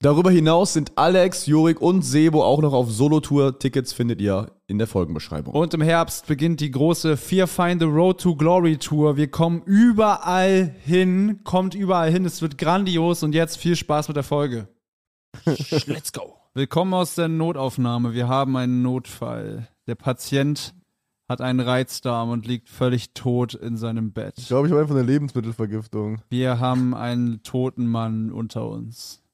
Darüber hinaus sind Alex, Jurik und Sebo auch noch auf Solo-Tour. Tickets findet ihr in der Folgenbeschreibung. Und im Herbst beginnt die große Fear Find the Road to Glory Tour. Wir kommen überall hin, kommt überall hin. Es wird grandios und jetzt viel Spaß mit der Folge. Let's go. Willkommen aus der Notaufnahme. Wir haben einen Notfall. Der Patient hat einen Reizdarm und liegt völlig tot in seinem Bett. Ich glaube, ich habe einfach eine Lebensmittelvergiftung. Wir haben einen toten Mann unter uns.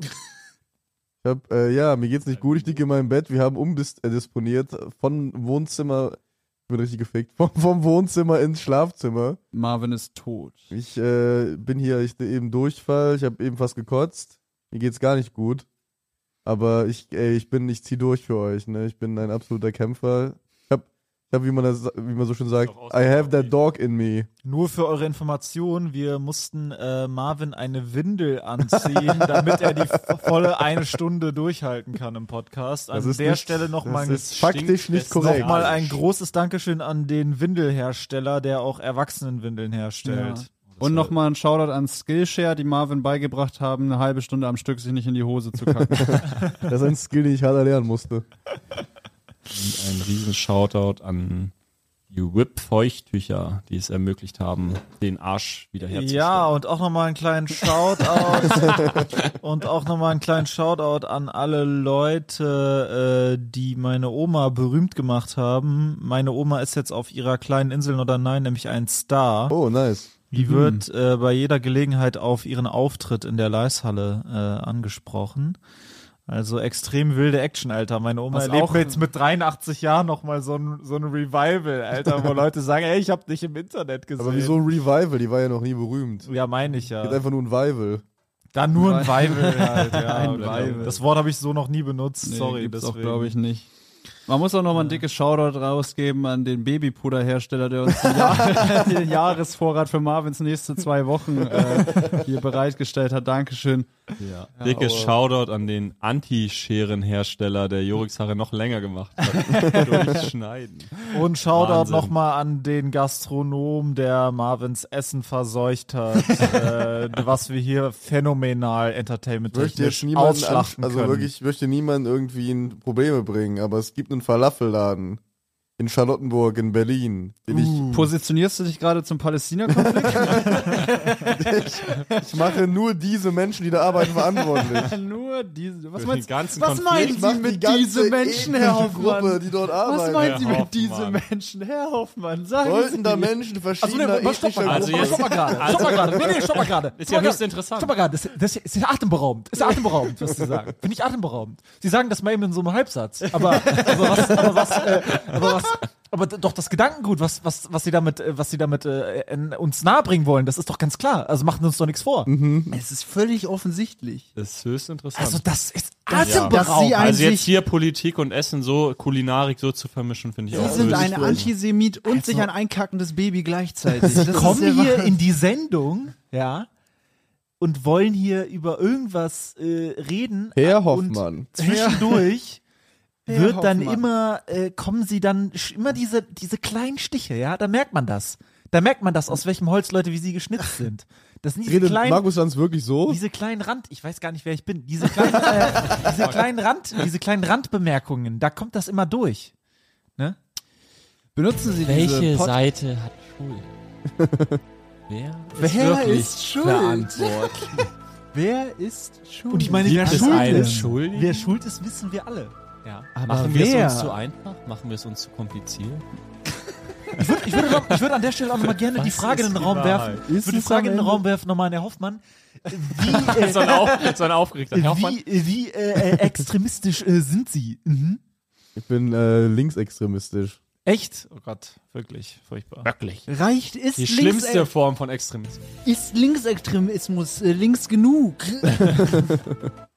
Ich hab, äh, ja, mir geht's nicht gut, ich liege in meinem Bett. Wir haben umdisponiert von Wohnzimmer, ich bin richtig gefickt, vom, vom Wohnzimmer ins Schlafzimmer. Marvin ist tot. Ich äh, bin hier, ich eben Durchfall, ich habe eben fast gekotzt. Mir geht's gar nicht gut. Aber ich, ey, ich bin, ich zieh durch für euch, ne? Ich bin ein absoluter Kämpfer. Hab, wie man das, wie man so schön sagt, I have that dog in me. Nur für eure Information, wir mussten äh, Marvin eine Windel anziehen, damit er die volle eine Stunde durchhalten kann im Podcast. An Das ist der nicht- Stelle nochmal ist faktisch nicht noch korrekt. mal ein großes Dankeschön an den Windelhersteller, der auch Erwachsenenwindeln herstellt. Ja. Und nochmal ein Shoutout an Skillshare, die Marvin beigebracht haben, eine halbe Stunde am Stück sich nicht in die Hose zu kacken. Das ist ein Skill, den ich hart erlernen musste. Und ein riesen Shoutout an die Whip-Feuchttücher, die es ermöglicht haben, den Arsch wiederherzustellen. Ja, und auch nochmal einen kleinen Shoutout und auch nochmal einen kleinen Shoutout an alle Leute, äh, die meine Oma berühmt gemacht haben. Meine Oma ist jetzt auf ihrer kleinen Insel oder nein, nämlich ein Star. Oh, nice. Die wird äh, bei jeder Gelegenheit auf ihren Auftritt in der Leishalle äh, angesprochen. Also extrem wilde Action, Alter. Meine Oma Was erlebt jetzt mit 83 Jahren nochmal so ein, so ein Revival, Alter, wo Leute sagen, ey, ich hab dich im Internet gesehen. Aber wieso ein Revival? Die war ja noch nie berühmt. Ja, meine ich ja. Geht einfach nur ein Vival. Dann nur ein Weivel halt, ja. Ein Weivel. Das Wort habe ich so noch nie benutzt, Nee, sorry. gibt's auch, glaube ich, nicht. Man muss auch nochmal ein dickes Shoutout rausgeben an den Babypuderhersteller, der uns den, Jahr den Jahresvorrat für Marvins nächste zwei Wochen äh, hier bereitgestellt hat. Dankeschön. Ja. Dickes Shoutout an den Anti-Scherenhersteller, der Joriks Haare noch länger gemacht hat. Durchschneiden. Und Shoutout nochmal an den Gastronom, der Marvins Essen verseucht hat, äh, was wir hier phänomenal entertainment möchte jetzt niemanden an, also wirklich, ich möchte niemanden irgendwie in Probleme bringen, aber es gibt einen Falafelladen in Charlottenburg in Berlin, den Uh. Positionierst du dich gerade zum Palästina-Konflikt? ich, ich mache nur diese Menschen, die da arbeiten, verantwortlich. Nur diese. Was meinst was Konflikt. meinen Sie die mit ganze diesen Menschen, Herr Hoffmann? Gruppe, die dort Was arbeiten. meinen Sie mit diesen. Menschen, Herr Hoffmann? Sagen Sollten Sie da. Menschen verschiedener Also, nee, stopp mal ethnischer gerade, Also jetzt- stopp mal gerade, stopp mal gerade, nee, nee, stopp mal gerade. Ist ja höchst interessant. Stopp mal gerade, das, das ist atemberaubend, ist atemberaubend, was Sie sagen. Finde ich atemberaubend. Sie sagen das mal eben in so einem Halbsatz, aber, aber was, aber was, äh, aber was, aber doch das Gedankengut, was, was, was Sie damit, äh, was Sie damit äh, in, uns nahebringen wollen, das ist doch ganz klar. Also machen Sie uns doch nichts vor. Es ist völlig offensichtlich. Das ist höchst interessant. Also das ist dass atemberaubend. Sie ein- also jetzt hier Politik und Essen so, Kulinarik so zu vermischen, finde ich Sie auch. sind würde ich ein Antisemit und sich ein einkackendes Baby gleichzeitig. Sie kommen hier in die Sendung, ja, und wollen hier über irgendwas äh, reden. Herr und Hoffmann. Zwischendurch Wird dann immer, äh, kommen sie dann immer diese, diese kleinen Stiche, ja, da merkt man das. Da merkt man das, aus welchem Holz Leute wie sie geschnitzt sind. Das sind diese Redet kleinen, Markus Lanz wirklich so? diese kleinen Rand, ich weiß gar nicht, wer ich bin, diese kleinen, äh, diese kleinen Rand, diese kleinen Randbemerkungen, da kommt das immer durch. Ne? Benutzen Sie Welche diese Pod Seite hat Schuld? Wer? Wer ist schuld? verantwortlich? Wer ist schuld? Und ich meine, wer schuld ist, Schuldigen? wer schuld ist, wissen wir alle. Ja. Aber Machen wir es wer? uns zu einfach? Machen wir es uns zu kompliziert? Ich würde, ich ich würde an der Stelle auch nochmal gerne die Frage in den Raum Wahrheit? werfen. Ich würde die es Frage in den? Raum werfen, nochmal an Herr Hoffmann. Wie, äh, So ein, auf, so ein aufgeregter Herr Hoffmann. wie, wie äh, äh, extremistisch äh, sind Sie? Mhm. Ich bin äh, linksextremistisch. Echt? Oh Gott, wirklich furchtbar. Wirklich. Reicht ist Die schlimmste Form von Extremismus. ist Linksextremismus äh, links genug?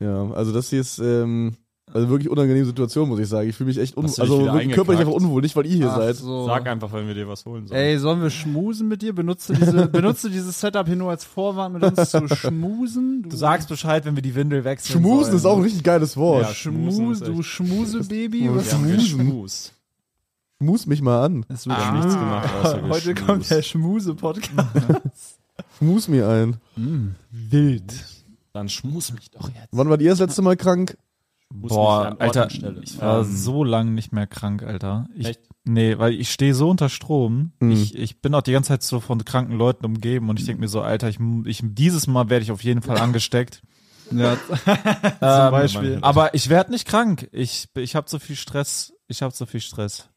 Ja, also das hier ist, ähm, Also wirklich unangenehme Situation, muss ich sagen. Ich fühle mich echt un Hast du dich also körperlich einfach unwohl, nicht weil ihr hier Ach seid. so. Sag einfach, wenn wir dir was holen sollen. Ey, sollen wir schmusen mit dir? Benutzt du, diese, benutzt du dieses Setup hier nur als Vorwand, mit uns zu schmusen? Du sagst Bescheid, wenn wir die Windel wechseln. Schmusen sollen. ist auch ein richtig geiles Wort. Ja, Schmusen Schmus, du Schmusebaby? Was geschmust. Schmus mich mal an. Es Wir wird haben nichts gemacht, außer Heute geschmust. kommt der Schmuse-Podcast. Schmus mir ein. wild. Dann schmus mich doch jetzt. Wann wart ihr das letzte Mal krank? Mich Boah, Alter, ich war Ähm, so lange nicht mehr krank, Alter. Ich, Echt? Nee, weil ich stehe so unter Strom. Mhm. Ich, ich bin auch die ganze Zeit so von kranken Leuten umgeben und ich denke mir so, Alter, ich, ich, dieses Mal werde ich auf jeden Fall angesteckt. ja, Ähm, Beispiel. Aber ich werde nicht krank. Ich, ich habe so viel Stress. Ich habe so viel Stress.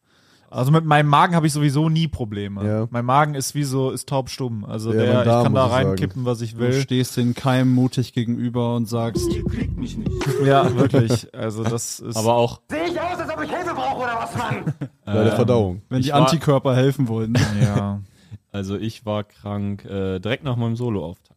Also mit meinem Magen habe ich sowieso nie Probleme. Ja. Mein Magen ist wie so, ist taubstumm. Also Ja, der, mein ich Darm, kann da reinkippen, was ich du will. stehst den Keim mutig gegenüber und sagst, Ja, wirklich. Also das ist. aber auch, Sehe ich aus, als ob ich Hilfe brauche oder was, Mann? Bei der Verdauung. wenn Ich die war- Antikörper helfen wollen. ja. also ich war krank äh, direkt nach meinem Solo-Auftakt.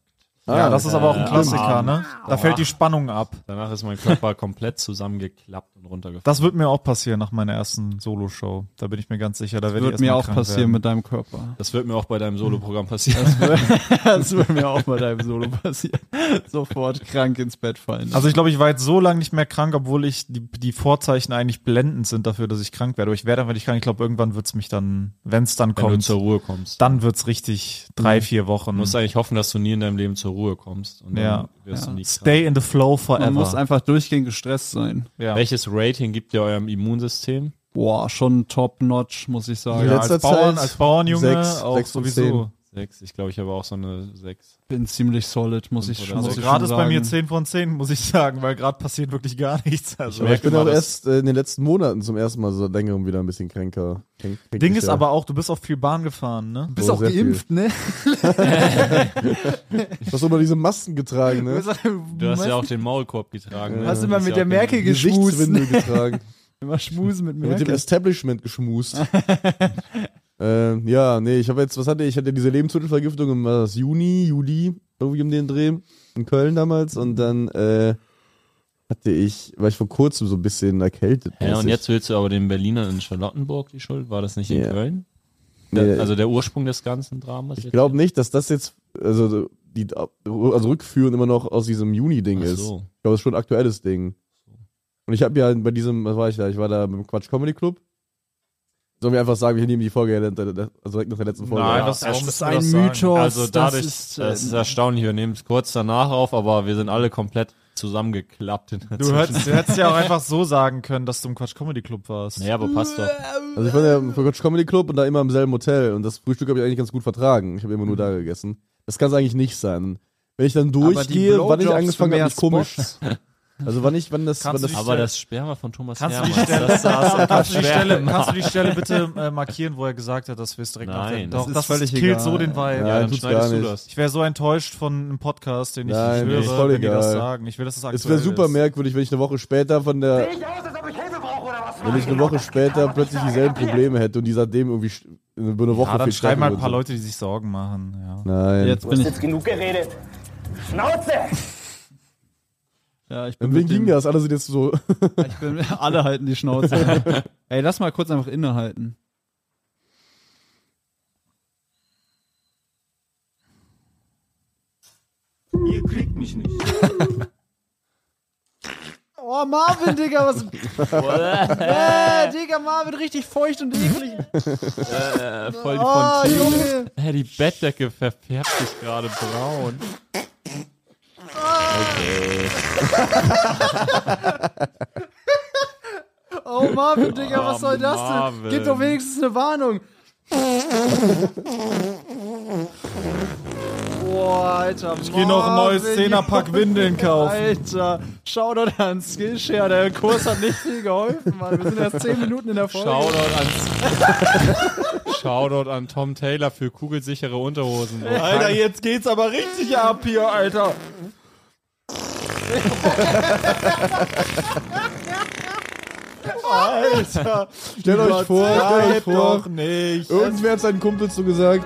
Ja, das ist aber auch ein Klassiker, ne? Da fällt die Spannung ab. Danach ist mein Körper komplett zusammengeklappt und runtergefallen. Das wird mir auch passieren nach meiner ersten Solo-Show. Da bin ich mir ganz sicher. Da ich wird mir auch passieren werden. mit deinem Körper. Das wird mir auch bei deinem Solo-Programm passieren. Das wird mir auch bei deinem Solo passieren. Sofort krank ins Bett fallen. Also ich glaube, ich war jetzt so lange nicht mehr krank, obwohl ich die, die Vorzeichen eigentlich blendend sind dafür, dass ich krank werde. Aber ich werde einfach nicht krank. Ich glaube, irgendwann wird's mich dann, wenn's dann wenn du kommt, zur Ruhe kommst. dann wird's richtig drei, vier Wochen. Du musst eigentlich hoffen, dass du nie in deinem Leben zur Ruhe kommst. Und Ja. dann wirst du nie krank. Stay in the flow forever. Man muss einfach durchgehend gestresst sein. ja. Welches Rating gibt ihr eurem Immunsystem? Boah, schon top-notch, muss ich sagen. Ja. ja, als Bauern, als Bauernjunge sechs, auch sechs sowieso. Sechs. Ich glaube, ich habe auch so eine sechs. Bin ziemlich solid, muss ich, Fünf muss Also ich gerade ist bei mir. 10 von 10, muss ich sagen, weil gerade passiert wirklich gar nichts. Also Aber ich bin auch erst in den letzten Monaten zum ersten Mal so längerem wieder ein bisschen kränker. Kränk, Ding ist kränkiger. aber auch, du bist auch viel Bahn gefahren, ne? Du bist Oh, auch geimpft, ne? Du hast immer diese Masken getragen, ne? Du hast ja auch den Maulkorb getragen. ne? hast Du immer mit ja der Merkel geschmust. Gesichtswindel getragen. Immer schmusen mit mit dem Merkel. Establishment geschmust. ähm, ja, nee, ich habe jetzt, was hatte ich? Ich hatte diese Lebensmittelvergiftung im war das Juni, Juli, irgendwie um den Dreh, in Köln damals. Und dann äh, hatte ich, war ich vor kurzem so ein bisschen erkältet. Ja, und jetzt willst du aber den Berlinern in Charlottenburg die Schuld? War das nicht in Ja. Köln? Nee, Der, also der Ursprung des ganzen Dramas? ich glaube nicht, dass das jetzt, also die also rückführen immer noch aus diesem Juni-Ding Ach ist. so. Ich glaube, das ist schon ein aktuelles Ding. Und ich habe ja bei diesem, was war ich da? Ich war da beim Quatsch Comedy Club. Sollen wir einfach sagen, wir nehmen die Folge ja also direkt nach der letzten Folge. Nein, was- warum Das ist ein das? Mythos. Also dadurch, das ist, das ist äh, erstaunlich, wir nehmen es kurz danach auf, aber wir sind alle komplett zusammengeklappt in der Du hättest, du hättest ja auch einfach so sagen können, dass du im Quatsch Comedy Club warst. Naja, aber passt doch. Also ich war ja im Quatsch Comedy Club und da immer im selben Hotel und das Frühstück habe ich eigentlich ganz gut vertragen. Ich habe immer nur da gegessen. Das kann es eigentlich nicht sein. Wenn ich dann durchgehe, wann ich angefangen habe, komisch. Also wann ich, wann das, Kannst wann du das Aber das Sperma von Thomas Kannst du, die Hermann, Stelle, das saß kannst, du die Stelle, kannst du die Stelle bitte äh, markieren, wo er gesagt hat, dass wir es direkt Nein, das Doch, ist das völlig killt egal. so den Vibe. Ja, Ja, dann schneidest gar du nicht. das. Ich wäre so enttäuscht von einem Podcast, den ich Nein, nicht ist höre, voll wenn die das egal. sagen. Ich will, dass das aktuell Es wäre super ist. merkwürdig, wenn ich eine Woche später von der, Sehe ich aus, als ob ich Hilfe brauche oder was, wenn ich eine Woche später plötzlich dieselben Probleme hätte und die seitdem irgendwie über eine Woche Ja, dann schreiben halt ein paar. Leute, die sich Sorgen machen. Ja. Nein. Jetzt bin ich, Jetzt genug geredet. Schnauze! Ja, ich bin Und wen ging das? Alle sind jetzt so. Ich bin, alle halten die Schnauze. Ey, lass mal kurz einfach innehalten. Ihr kriegt mich nicht. Oh, Marvin, Digga, was. äh, Digga, Marvin, richtig feucht und eklig. Äh, voll die Oh, Fontäne. Junge. Hä, die Bettdecke verfärbt sich gerade braun. Oh, Marvin, Digga, was Oh, soll das denn? Gib doch wenigstens eine Warnung. Boah, Alter. Ich gehe noch ein neues Marvin, Zehnerpack Windeln kaufen. Alter, Shoutout an Skillshare, der Kurs hat nicht viel geholfen, Mann. Wir sind erst 10 Minuten in der Folge. Shoutout an, Shoutout an Tom Taylor für kugelsichere Unterhosen. Alter, jetzt geht's aber richtig ab hier, Alter. Alter, Stellt euch vor, stellt euch vor. doch nicht. Irgendwer hat seinen Kumpels so gesagt.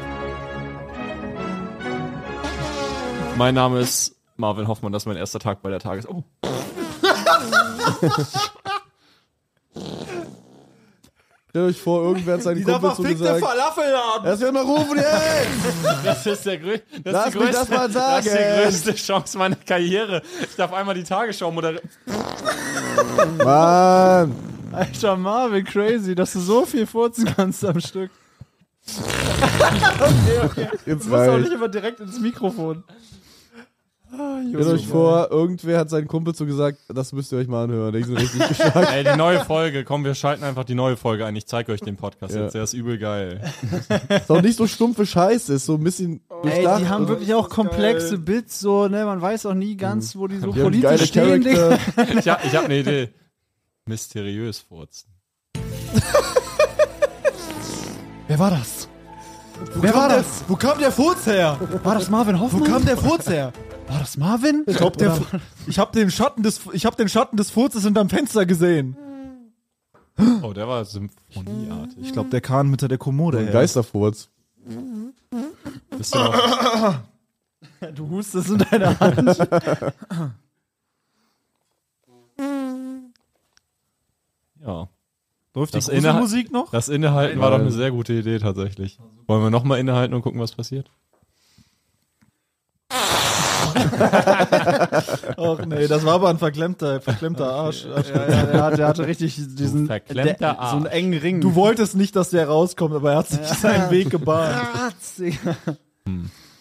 Mein Name ist Marvin Hoffmann, das ist mein erster Tag bei der Tages... Oh. Stellt euch vor, irgendwer hat seinen Dieser Kumpel verfickte zugesagt. Falafelladen! Erst mal rufen jetzt! Das ist der grö das Lass ist die mich größte, das mal Das ist die sagen. größte Chance meiner Karriere. Ich darf einmal die Tagesschau moderieren. Mann! Alter Marvin, crazy, dass du so viel furzen kannst am Stück. Jetzt Du musst auch nicht immer direkt ins Mikrofon. Stellt euch vor, irgendwer hat seinen Kumpel zugesagt, das müsst ihr euch mal anhören. Die sind richtig geschockt. Ey, die neue Folge. Komm, wir schalten einfach die neue Folge ein. Ich zeig euch den Podcast Ja. jetzt. Der ist übel geil. Ist auch nicht so stumpfe Scheiße, ist so ein bisschen Ey, durchdacht. die haben wirklich auch komplexe Bits, so, ne, man weiß auch nie ganz, wo die so die politisch stehen. Ich hab, ich hab eine Idee. Mysteriös furzen. Wer war das? Wer war das? Wo kam der Furz her? War das Marvin Wo Hoffmann? kam der Furz her? War das Marvin? Ich glaub, der, ich hab den Schatten des, ich hab den Schatten des Furzes hinterm Fenster gesehen. Oh, der war symphonieartig. Ich glaube, der kam hinter der Kommode Ein. Geisterfurz. Bist du noch, Du hustest in deine Hand. ja. Läuft Das die Musik noch? Das Innehalten war doch eine sehr gute Idee tatsächlich. Wollen wir nochmal innehalten und gucken, was passiert? Ach nee, das war aber ein verklemmter, verklemmter Arsch. ja, ja, der, hat, der hatte richtig diesen verklemmter der, so einen Arsch. engen Ring. Du wolltest nicht, dass der rauskommt, aber er hat sich seinen Weg gebahnt. Digga.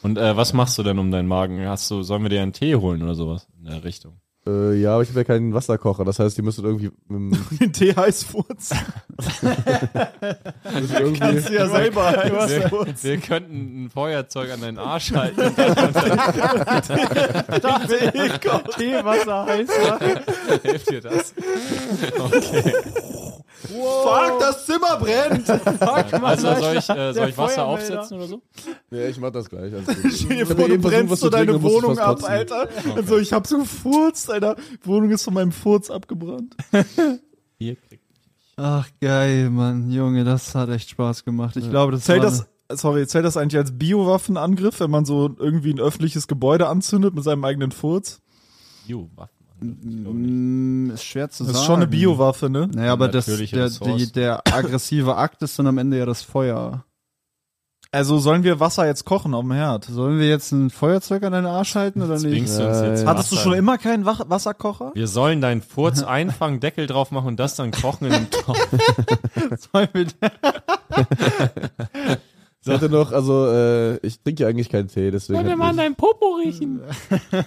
Und äh, was machst du denn um deinen Magen? Hast du, sollen wir dir einen Tee holen oder sowas in der Richtung? Äh, ja, aber ich habe ja keinen Wasserkocher. Das heißt, ihr müsstet irgendwie, mit dem- Den Tee heiß furzen. irgendwie Kannst du ja selber heiß Wir, furzen. wir könnten ein Feuerzeug an deinen Arsch halten. Teewasser heiß machen. Hilft dir das? Fuck, das Zimmer brennt! Also soll ich, äh, soll ich Wasser aufsetzen oder so? Ja, ich mach das gleich. Stell dir vor, du brennst so trinken deine musste Wohnung ab, kotzen. Alter. Also ich hab so gefurzt, Alter. Wohnung ist von meinem Furz abgebrannt. Hier kriegt Ach geil, Mann, Junge, das hat echt Spaß gemacht. Ich glaube, das Zählt das, sorry, zählt das eigentlich als Biowaffenangriff, wenn man so irgendwie ein öffentliches Gebäude anzündet mit seinem eigenen Furz? Jo, Waffen. Mm, ist schwer zu Das sagen. ist schon eine Biowaffe, ne? Naja, aber das, der, die, der aggressive Akt ist dann am Ende ja das Feuer. Also sollen wir Wasser jetzt kochen auf dem Herd? Sollen wir jetzt ein Feuerzeug an deinen Arsch halten oder nicht? Zwingst du uns jetzt Hattest du Wasser? schon immer keinen Wach Wasserkocher? Wir sollen deinen Furz einfangen, Deckel drauf machen und das dann kochen in einem Topf. Sollen wir Hatte noch, also, äh, ich trinke ja eigentlich keinen Tee, deswegen. hätte ich- deinen Popo riechen?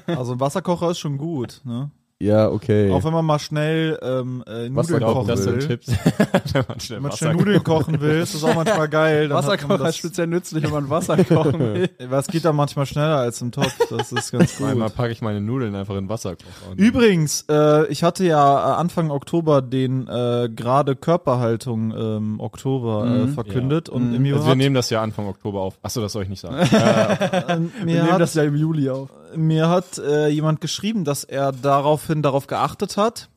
Also ein Wasserkocher ist schon gut, ne? Ja, okay. Auch wenn man mal schnell ähm, äh, Nudeln kochen kochen Das sind will. Tipps. Wenn man schnell Wenn man schnell Nudeln kochen will, ist das auch manchmal geil. Dann Wasserkocher das, ist speziell nützlich, wenn man Wasser kochen will. was geht da manchmal schneller als im Topf. Das ist ganz gut. Einmal packe ich meine Nudeln einfach in Wasserkocher. Übrigens, äh, ich hatte ja äh, Anfang Oktober den äh, gerade Körperhaltung ähm, Oktober äh, verkündet und Mhm. mir Also wir nehmen das ja Anfang Oktober auf. Achso, das soll ich nicht sagen. äh, Wir nehmen das ja im Juli auf. Mir hat äh, jemand geschrieben, dass er daraufhin darauf geachtet hat,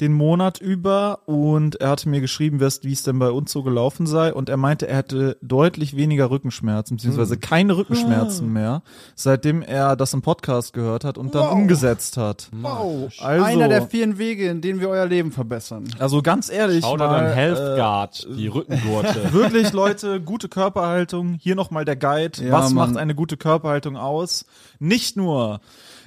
den Monat über und er hatte mir geschrieben, wie es wie es denn bei uns so gelaufen sei und er meinte, er hätte deutlich weniger Rückenschmerzen, beziehungsweise keine Rückenschmerzen mehr, seitdem er das im Podcast gehört hat und dann umgesetzt hat. Wow. Also, Einer der vielen Wege, in denen wir euer Leben verbessern. also ganz ehrlich, Schau mal, dann äh, Healthguard, die Rückengurte. Wirklich, Leute, gute Körperhaltung. Hier nochmal der Guide. Ja, Was Mann. macht eine gute Körperhaltung aus? Nicht nur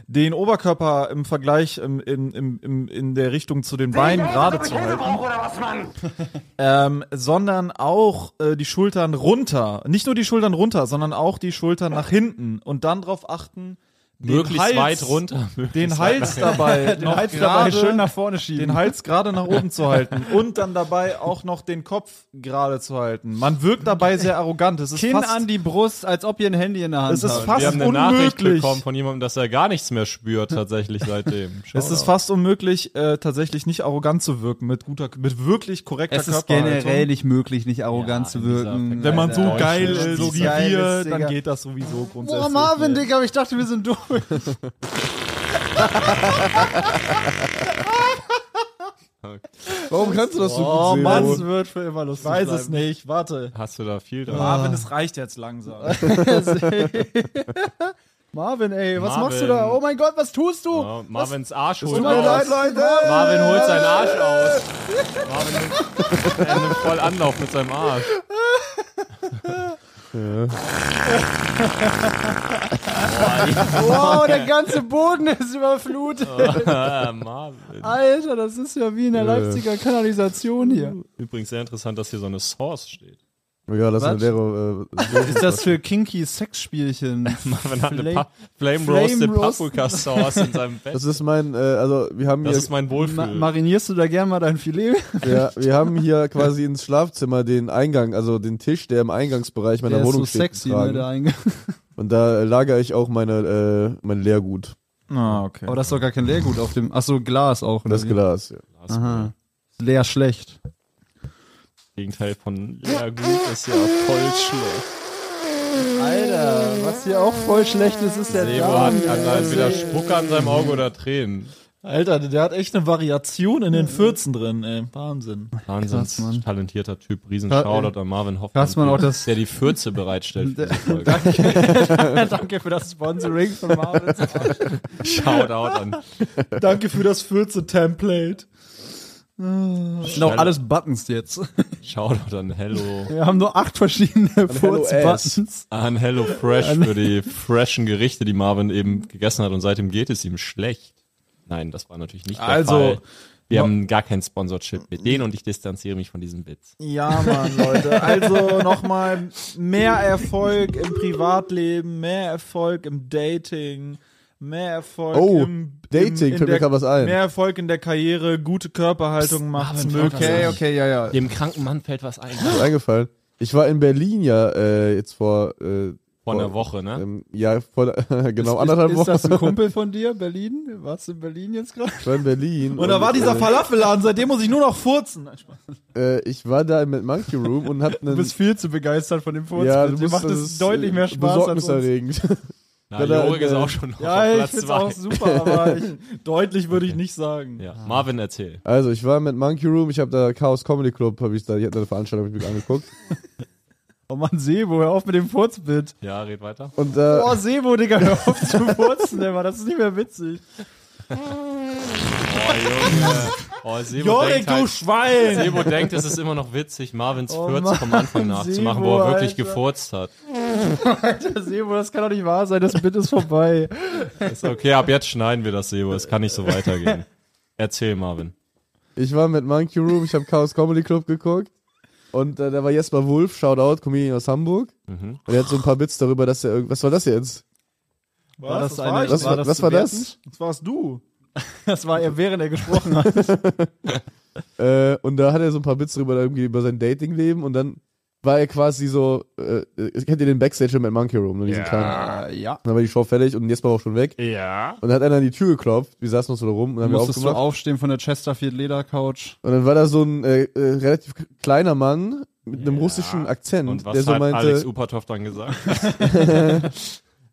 den Oberkörper im Vergleich im, in, im, im, in der Richtung zu den Beinen gerade zu halten, ähm, sondern auch äh, die Schultern runter. Nicht nur die Schultern runter, sondern auch die Schultern nach hinten. Und dann darauf achten, möglichst Hals, weit runter. möglichst den weit Hals dabei Den Hals dabei gerade schön nach vorne schieben. den Hals gerade nach oben zu halten und dann dabei auch noch den Kopf gerade zu halten. Man wirkt dabei sehr arrogant. Es ist Kinn fast, an die Brust, als ob ihr ein Handy in der Hand Es ist habt. fast Wir haben eine Nachricht unmöglich. bekommen von jemandem, dass er gar nichts mehr spürt tatsächlich seitdem. Es ist fast unmöglich, äh, tatsächlich nicht arrogant zu wirken mit guter, mit wirklich korrekter es ist Körperhaltung. generell nicht möglich, nicht arrogant Ja, zu wirken. Wenn man so geil ist, so wie geil wir, dann geht das sowieso grundsätzlich. Boah, Marvin. Digga, aber ich dachte, wir sind durch. Warum kannst du das so Oh, gut sehen? Mann. Das wird für immer lustig Ich weiß bleiben. es nicht, warte. Hast du da viel dran? Marvin, es reicht jetzt langsam. Marvin, ey, was Marvin. machst du da? Oh mein Gott, was tust du? Ja, Marvins Arsch holt Tut mir leid, aus. Leute! Marvin holt seinen Arsch aus. Marvin nimmt, er nimmt voll Anlauf mit seinem Arsch. Wow, der ganze Boden ist überflutet. Ah. Alter, das ist ja wie in der Leipziger Kanalisation hier. Übrigens sehr interessant, dass hier so eine Source steht. Ja, das ist leere. Äh, Ist das für kinky Sexspielchen? Marvin hat eine Flame- pa Flame Flame Roasted Roast- Paprika Sauce in seinem Bett. das ist mein, äh, also wir haben Das hier, ist mein Ma Wohlfühl. marinierst du da gern mal dein Filet? ja, wir haben hier quasi ins Schlafzimmer den Eingang, also den Tisch, der im Eingangsbereich meiner Der ist Wohnung so steht. sexy, ne, der Eingang. Und da äh, lagere ich auch meine, äh, mein Leergut. Ah, okay. Aber das ist doch gar kein Leergut auf dem. Achso, Glas auch. oder Das? Glas. Ja. Das Aha. Leer schlecht. Gegenteil von Leergut ist ja voll schlecht. Alter, was hier auch voll schlecht ist, ist der Sebo Darm. hat an, entweder Spucke an seinem Auge oder Tränen. Alter, der hat echt eine Variation in den 14 drin, ey. Wahnsinn. Wahnsinns Krass, Mann. talentierter Typ. Riesen Shoutout an Marvin Hoffmann, Krass, man, auch das- der die Fürze bereitstellt für diese Folge. Danke für das Sponsoring von Marvin. Shoutout an Danke für das 14 Template. Das sind auch alles Buttons jetzt. Shoutout an Hello Wir haben nur acht verschiedene Furz-Buttons. an Hello Fresh für die freshen Gerichte, die Marvin eben gegessen hat und seitdem geht es ihm schlecht. Nein, das war natürlich nicht der Also, Fall. Wir haben gar kein Sponsorship mit denen und ich distanziere mich von diesem Witz. Ja, Mann, Leute. Also nochmal mehr Erfolg im Privatleben, mehr Erfolg im Dating, mehr Erfolg Oh, im Dating, im, in fällt mir der- gerade was ein. Mehr Erfolg in der Karriere, gute Körperhaltung Marvin, möglich. Okay, okay, ja, ja. Dem kranken Mann fällt was ein. Ist eingefallen. Ich war in Berlin ja äh, jetzt vor, äh, Vor einer Woche, ne? ähm, ja, vor genau ist, anderthalb ist, Wochen. ist das ein Kumpel von dir, Berlin? Warst du in Berlin jetzt gerade? Ich war in Berlin. Und da war dieser äh, Falafelladen, seitdem muss ich nur noch furzen. Nein, Spaß. äh, Ich war da im Monkey Room und hab einen. Du bist viel zu begeistert von dem Furz. ja, du macht das es ist, deutlich äh, mehr Spaß als uns. Na, Jorik ist äh, auch schon Ja, auf ich Platz find's zwei. auch super, aber ich, deutlich würde ich nicht sagen. Ja, Marvin, erzähl. Also, ich war mit Monkey Room, ich habe da Chaos Comedy Club, habe ich da, ich hatte eine Veranstaltung hab ich mir angeguckt. Oh Mann, Sebo, hör auf mit dem Furzbit. Ja, red weiter. Und da, Oh, Sebo, Digga, hör auf zu furzen, Digga. Das ist nicht mehr witzig. Oh, Junge. Oh, Sebo Jorik, du halt, Schwein! Sebo denkt, es ist immer noch witzig, Marvins Oh Fürz Mann, vom Anfang nachzumachen, Sebo, wo er wirklich Alter. gefurzt hat. Alter, Sebo, das kann doch nicht wahr sein. Das Bit ist vorbei. Ist okay, ab jetzt schneiden wir das, Sebo. Es kann nicht so weitergehen. Erzähl, Marvin. ich war mit Monkey Room, ich habe Chaos Comedy Club geguckt. Und äh, da war Jesper Wulf, Shoutout, Comedian aus Hamburg. Mhm. Und er hat so ein paar Bits darüber, dass er irgend- was war das jetzt? War das Was? eine- ich Was, War das was war werten? das? Das warst du. Das war er, während er gesprochen hat. Äh, und da hat er so ein paar Bits drüber irgendwie über sein Datingleben und dann war er quasi so, äh, kennt ihr den Backstage mit Monkey Room, ne, diesen kleinen. Äh, ja. Dann war die Show fertig und jetzt war er auch schon weg. Ja. Und dann hat einer an die Tür geklopft, wir saßen noch so da rum und dann haben wir Musstest du aufgemacht. aufstehen von der Chesterfield Ledercouch. Und dann war da so ein äh, äh, relativ kleiner Mann mit einem russischen Akzent, Und was der so hat Alex meinte, Upatov dann gesagt?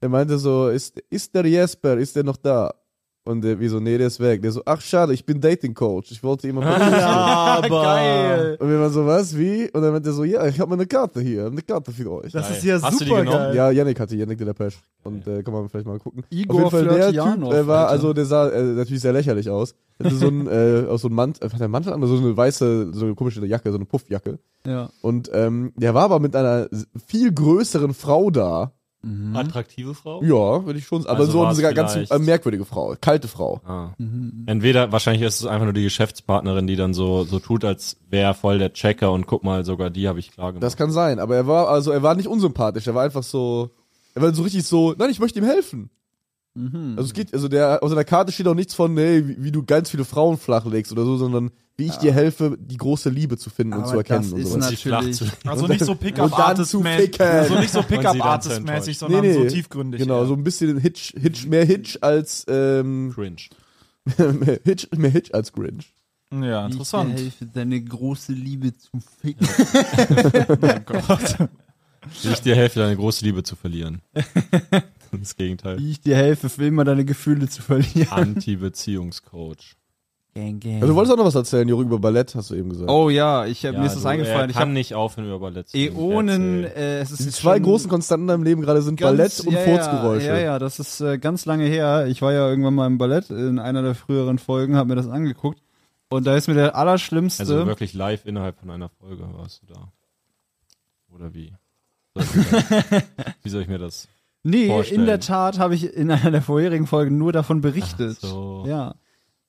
der meinte so, ist, ist der Jesper, ist der noch da? Und der, wie so, nee, der ist weg. Der so, ach schade, ich bin Dating Coach. Ich wollte immer Aber Geil. Und wir waren so, was, wie? Und dann meinte er so, ja, ich habe mal eine Karte hier, eine Karte für euch. das Geil. ist ja Hast du die super genommen? geil. Ja, Yannick hatte, Yannick de la Pesch. Und äh, kann man vielleicht mal gucken. Igor Auf jeden Fall der Typ, äh, war, Alter. also der sah äh, natürlich sehr lächerlich aus. Hatte so ein, äh, aus so einem Mantel, äh, hat der Mantel an, oder so eine weiße, so eine komische Jacke, so eine Puffjacke. Ja. Und ähm, der war aber mit einer viel größeren Frau da. Attraktive Frau? Ja, würde ich schon sagen. Aber Also so eine ganz vielleicht- äh, merkwürdige Frau, kalte Frau. Ah. Entweder, wahrscheinlich ist es einfach nur die Geschäftspartnerin, die dann so, so tut, als wäre voll der Checker und guck mal, sogar die habe ich klar gemacht. Das kann sein. Aber er war, also er war nicht unsympathisch, er war einfach so, er war so richtig so, nein, ich möchte ihm helfen. Mhm. Also es geht, also der, auf seiner Karte steht auch nichts von, nee, wie, wie du ganz viele Frauen flachlegst oder so, sondern wie ich dir helfe, die große Liebe zu finden und zu erkennen das und ist natürlich- zu Also nicht so Pickup-Artist-mäßig, also nicht so Pickup-Artist-mäßig, sondern so tiefgründig. Genau, eher. so ein bisschen Hitch, Hitch, mehr Hitch als, ähm, Cringe. mehr Hitch, mehr Hitch als Grinch. Ja, interessant. helfe, deine große Liebe zu ficken. Wie ich dir helfe, deine große Liebe zu verlieren. Das Gegenteil. Wie ich dir helfe, für immer deine Gefühle zu verlieren. Anti-Beziehungscoach. Gang, gang. Also, du wolltest auch noch was erzählen, Jürgen, über Ballett, hast du eben gesagt. oh ja, ich, hab, Ja, mir ist es eingefallen. Ich kann habe nicht aufhören über Ballett zu Äonen, äh, es ist Die zwei großen Konstanten in deinem Leben gerade sind ganz- Ballett und ja, Furzgeräusche. Ja, ja, ja, das ist äh, ganz lange her. Ich war ja irgendwann mal im Ballett in einer der früheren Folgen, habe mir das angeguckt. Und da ist mir der allerschlimmste. Also wirklich live innerhalb von einer Folge warst du da. Oder wie? Wie soll ich mir das? nee, vorstellen. in der Tat habe ich in einer der vorherigen Folgen nur davon berichtet. Ach so. Ja.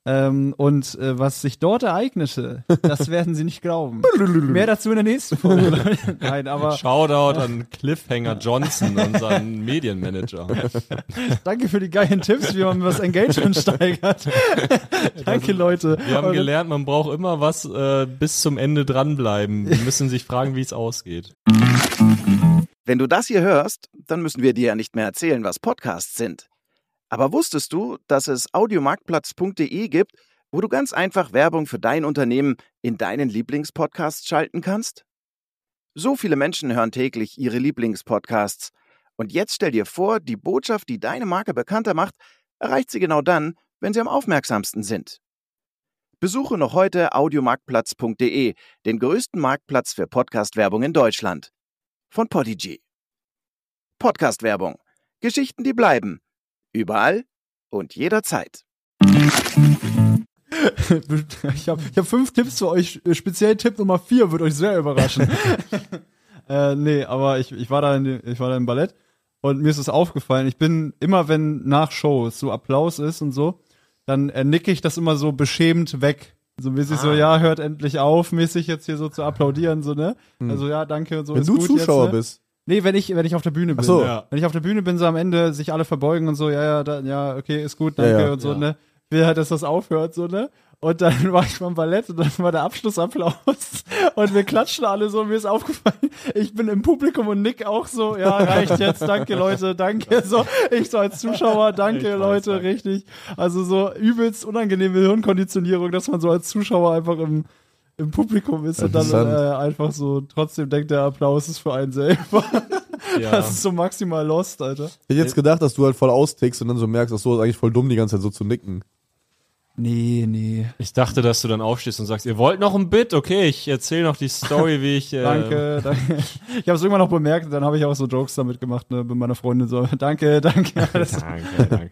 Ähm, und äh, was sich dort ereignete, das werden Sie nicht glauben. Mehr dazu in der nächsten Folge. Nein, aber Shoutout an Cliffhanger Johnson, unseren Medienmanager. danke für die geilen Tipps, wie man das Engagement steigert. danke, Leute. Wir haben Und- gelernt, man braucht immer was äh, bis zum Ende dranbleiben. Die müssen sich fragen, wie es ausgeht. Wenn du das hier hörst, dann müssen wir dir ja nicht mehr erzählen, was Podcasts sind. Aber wusstest du, dass es audiomarktplatz.de gibt, wo du ganz einfach Werbung für dein Unternehmen in deinen Lieblingspodcasts schalten kannst? So viele Menschen hören täglich ihre Lieblingspodcasts. Und jetzt stell dir vor, die Botschaft, die deine Marke bekannter macht, erreicht sie genau dann, wenn sie am aufmerksamsten sind. Besuche noch heute audiomarktplatz.de, den größten Marktplatz für Podcast-Werbung in Deutschland. Von Podigy. Podcast-Werbung. Geschichten, die bleiben. Überall und jederzeit. Ich habe hab fünf Tipps für euch. Speziell Tipp Nummer vier wird euch sehr überraschen. äh, nee, aber ich, ich, war da in, ich war da im Ballett und mir ist es aufgefallen. Ich bin immer, wenn nach Shows so Applaus ist und so, dann äh, nicke ich das immer so beschämt weg. So mäßig Ah. so, ja, hört endlich auf, mäßig jetzt hier so zu applaudieren, so, ne? Also ja, danke und so. Hm. Wenn du gut Zuschauer jetzt, ne? bist. Nee, wenn ich, wenn ich auf der Bühne bin. Ach so. Ja. Wenn ich auf der Bühne bin, so am Ende sich alle verbeugen und so, ja, ja, da, ja, okay, ist gut, danke Ja, ja. und so, ne? Will halt, dass das aufhört, so, ne? Und dann war ich beim Ballett und dann war der Abschlussapplaus und wir klatschen alle so, mir ist aufgefallen, ich bin im Publikum und Nick auch so, ja, reicht jetzt, danke Leute, danke, so, ich so als Zuschauer, danke Leute, richtig. Also so übelst unangenehme Hirnkonditionierung, dass man so als Zuschauer einfach im, im Publikum ist und dann äh, einfach so, trotzdem denkt der Applaus ist für einen selber. Ja. Das ist so maximal lost, Alter. Ich hätte jetzt gedacht, dass du halt voll austickst und dann so merkst, ach so, ist eigentlich voll dumm, die ganze Zeit so zu nicken. Nee, nee. Ich dachte, dass du dann aufstehst und sagst, ihr wollt noch ein Bit? Okay, ich erzähle noch die Story, wie ich. Äh, Danke, danke. Ich habe es irgendwann noch bemerkt, dann habe ich auch so Jokes damit gemacht, ne, mit meiner Freundin so, danke, danke. Alles. Danke, danke.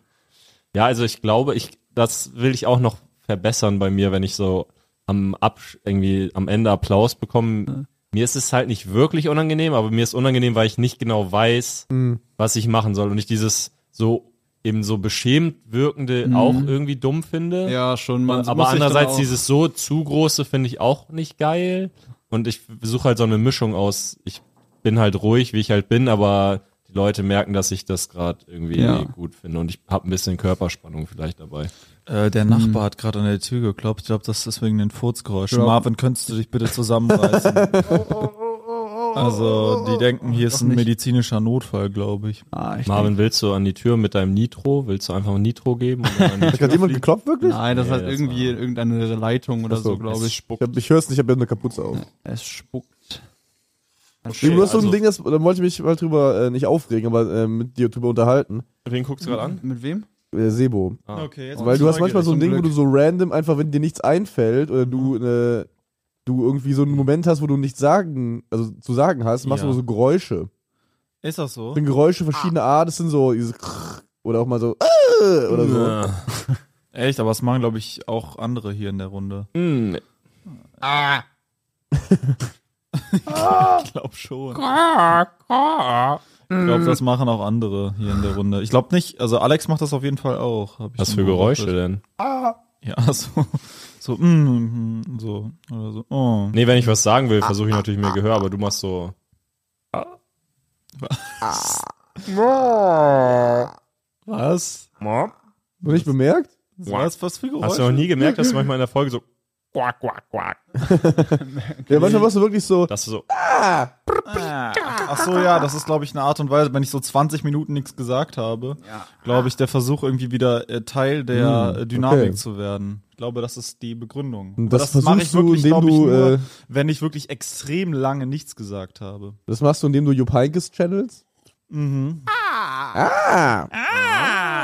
Ja, also ich glaube, ich, das will ich auch noch verbessern bei mir, wenn ich so am Ab irgendwie am Ende Applaus bekomme. Mir ist es halt nicht wirklich unangenehm, aber mir ist unangenehm, weil ich nicht genau weiß, was ich machen soll und ich dieses so eben so beschämt wirkende auch irgendwie dumm finde. Ja, schon, man aber andererseits dieses so zu große finde ich auch nicht geil und ich suche halt so eine Mischung aus, ich bin halt ruhig, wie ich halt bin, aber die Leute merken, dass ich das gerade irgendwie Ja. gut finde und ich habe ein bisschen Körperspannung vielleicht dabei. Äh, der Nachbar hat gerade an der Tür geklopft. Ich glaube, das ist wegen den Furzgeräuschen. Ja. Marvin, könntest du dich bitte zusammenreißen? Also, die denken, hier ist Doch ein nicht. medizinischer Notfall, glaube ich. Ah, ich Marvin, willst du an die Tür mit deinem Nitro? Willst du einfach ein Nitro geben? Hat gerade jemand geklopft wirklich? Nein, das Nee, ist halt das irgendwie war- irgendeine Leitung oder so, so, glaube ich. Ich, hab, ich hör's nicht, ich habe ja eine Kapuze auf. Es spuckt. du hast so ein also- Ding, das, da wollte ich mich mal drüber äh, nicht aufregen, aber äh, mit dir drüber unterhalten. Wen guckst du gerade an? Mit wem? Äh, Sebo. Okay, jetzt Weil du hast manchmal so ein Ding, wo Glück. du so random einfach, wenn dir nichts einfällt oder du äh, du irgendwie so einen Moment hast, wo du nichts sagen, also zu sagen hast, machst Ja. du so Geräusche. Ist das so? Das sind Geräusche verschiedener Art, das sind so dieses oder auch mal so äh, oder so. Ja. Echt, aber das machen, glaube ich, auch andere hier in der Runde. Hm, Ich glaube schon. Ich glaube, das machen auch andere hier in der Runde. Ich glaube nicht, also Alex macht das auf jeden Fall auch. ich Was für Geräusche beobachtet. denn? Ja, so, so, mm, mm, so, oder so, oh. Nee, wenn ich was sagen will, versuche ich natürlich mehr Gehör, aber du machst so. Was? Noch nicht bemerkt? Was, was für Geräusche? Hast du noch nie gemerkt, dass du manchmal in der Folge so quack, quack, quack. Ja, manchmal machst du wirklich so Dass du so. Ah. Ach so, ja, das ist, glaube ich, eine Art und Weise, wenn ich so 20 Minuten nichts gesagt habe, glaube ich, der Versuch irgendwie wieder äh, Teil der Hm, äh, Dynamik okay. zu werden. Ich glaube, das ist die Begründung. Und Aber das mache versuchst du, indem glaub ich, du, nur, äh, wenn ich wirklich extrem lange nichts gesagt habe. das machst du, indem du Jupp Heynckes channels. Mhm. Ah.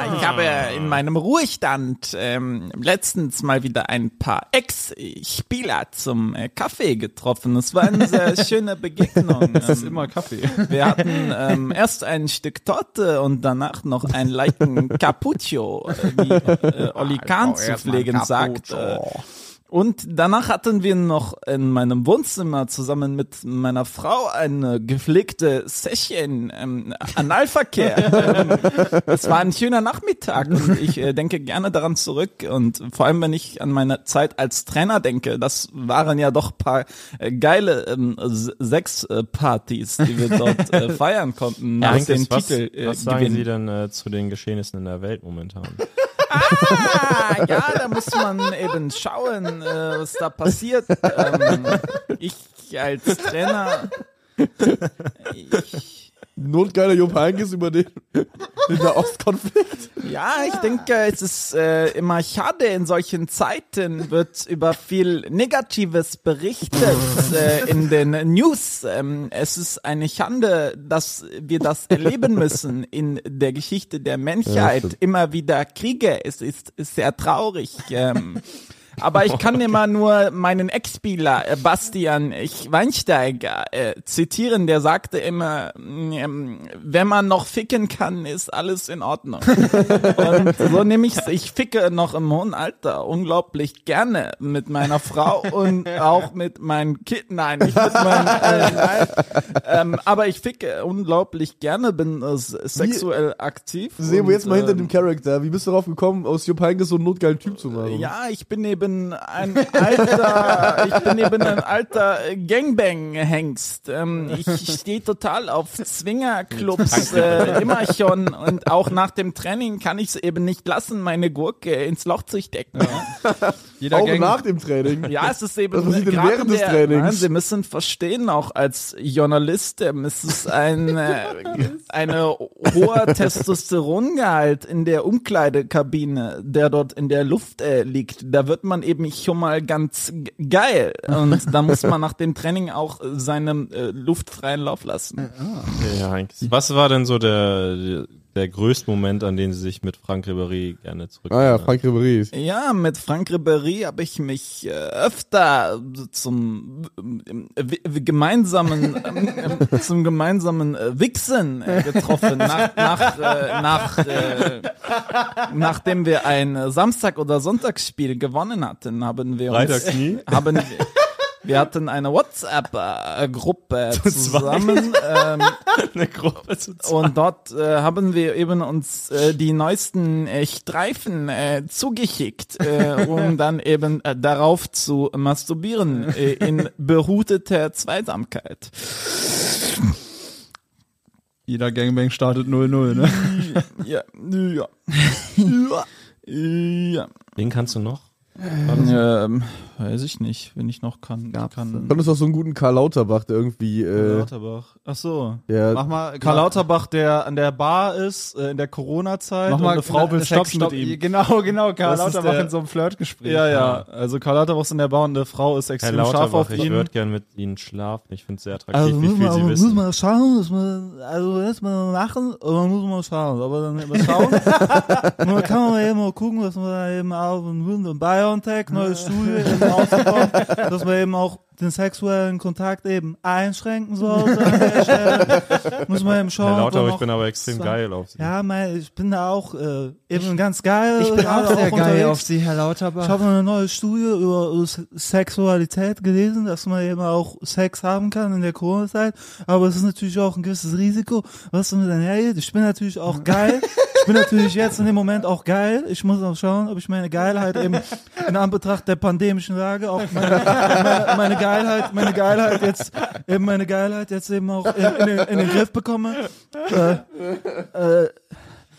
Ja, ich habe in meinem Ruhestand ähm, letztens mal wieder ein paar Ex-Spieler zum äh, Kaffee getroffen. Es war eine sehr schöne Begegnung. Das ist Ähm, immer Kaffee. wir hatten ähm, erst ein Stück Torte und danach noch ein leichten Cappuccio, äh, wie äh, Olli Kahn zu pflegen sagt. Äh, und danach hatten wir noch in meinem Wohnzimmer zusammen mit meiner Frau eine gepflegte Session ähm, Analverkehr. es war ein schöner Nachmittag und ich äh, denke gerne daran zurück und vor allem wenn ich an meine Zeit als Trainer denke, das waren ja doch paar äh, geile ähm, S- Sechs-Partys, die wir dort äh, feiern konnten nach den was, Titel äh, was sagen. Sie denn äh, zu den Geschehnissen in der Welt momentan? Ah, ja, da muss man eben schauen, äh, was da passiert. Ähm, ich als Trainer, ich, Notgeiler Jupp Heynckes über den, den Nahostkonflikt. ja, ich denke, es ist äh, immer schade, in solchen Zeiten wird über viel Negatives berichtet äh, in den News. Ähm, es ist eine Schande, dass wir das erleben müssen in der Geschichte der Menschheit. immer wieder Kriege. Es ist sehr traurig. Ähm, Aber ich kann immer nur meinen Ex-Spieler äh, Bastian Schweinsteiger äh, zitieren, der sagte immer, ähm, wenn man noch ficken kann, ist alles in Ordnung. Und so nehme ich's. Ich ficke noch im hohen Alter unglaublich gerne mit meiner Frau und auch mit meinen Kind. Nein, nicht mit meinen. Äh, nein. Ähm, aber ich ficke unglaublich gerne, bin äh, sexuell aktiv. Sehen wir jetzt mal hinter ähm, dem Charakter. Wie bist du darauf gekommen, aus Jupp Heynckes so einen notgeilen Typ zu machen? Ja, ich bin eben ein alter, ich bin eben ein alter Gangbang-Hengst. Ähm, ich stehe total auf Zwingerclubs, äh, immer schon. Und auch nach dem Training kann ich es eben nicht lassen, meine Gurke ins Loch zu stecken. Ja, Jeder Auch Gang, nach dem Training. ja es ist eben Was passiert denn gerade während des Trainings? Nein, Sie müssen verstehen, auch als Journalist, ähm, es ist ein äh, eine hoher Testosterongehalt in der Umkleidekabine, der dort in der Luft äh, liegt. Da wird man eben schon mal ganz geil und da muss man nach dem Training auch seinem äh, luftfreien Lauf lassen. Ja. Was war denn so der, der, größte Moment, an den Sie sich mit Frank Ribéry gerne zurück? Ah ja, Frank Ribéry. ist- Ja, mit Frank Ribéry habe ich mich äh, öfter zum w- gemeinsamen ähm, zum gemeinsamen äh, Wichsen äh, getroffen. Nach, nach, äh, nach äh, nachdem wir ein äh, Samstag- oder Sonntagsspiel gewonnen hatten, haben wir uns Freitags nie? haben wir, wir hatten eine WhatsApp-Gruppe zusammen. Ähm, Eine Gruppe zu zweit. und dort äh, haben wir eben uns äh, die neuesten äh, Streifen äh, zugeschickt, äh, um dann eben äh, darauf zu masturbieren äh, in behuteter Zweisamkeit. jeder Gangbang startet 0-0, ne? Ja, ja, ja, ja. Wen kannst du noch? Ähm, weiß ich nicht, wenn ich noch kann. Ich kann Dann ist auch so einen guten Karl Lauterbach, der irgendwie, äh, Lauterbach. Ach so. der, Mach mal Karl Lauterbach, der an der Bar ist, äh, in der Corona-Zeit Mach und mal- eine Frau will Sex mit ihm. Genau, genau, Karl Das Lauterbach der- in so einem Flirtgespräch. Ja, ja. Also Karl Lauterbach ist in der Bar und eine Frau ist Herr extrem scharf auf Lauterbach, ich ihn. würde gern mit Ihnen schlafen. Ich finde es sehr attraktiv, Also wie muss viel man, Sie muss wissen. man schauen, muss man, also erstmal machen, oder muss man schauen, aber dann mal schauen. und dann kann man eben mal gucken, dass man da eben auch ein BioNTech, neue Studie eben rausgekommen, dass man eben auch den sexuellen Kontakt eben einschränken sollte an der Stelle. Muss man eben schauen. Herr Lauterbach, ich bin aber extrem geil auf Sie. Ja, mein, ich bin da auch äh, eben ganz geil. Ich bin auch sehr geil unterwegs. auf Sie, Herr Lauterbach. Ich habe eine neue Studie über S- Sexualität gelesen, dass man eben auch Sex haben kann in der Corona-Zeit. Aber es ist natürlich auch ein gewisses Risiko, was damit einhergeht. Ich bin natürlich auch geil. Ich bin natürlich jetzt in dem Moment auch geil. Ich muss auch schauen, ob ich meine Geilheit eben in Anbetracht der pandemischen Lage auch meine, meine, meine Geilheit, meine Geilheit jetzt eben meine Geilheit jetzt eben auch in, in, den, in den Griff bekomme. Äh, äh,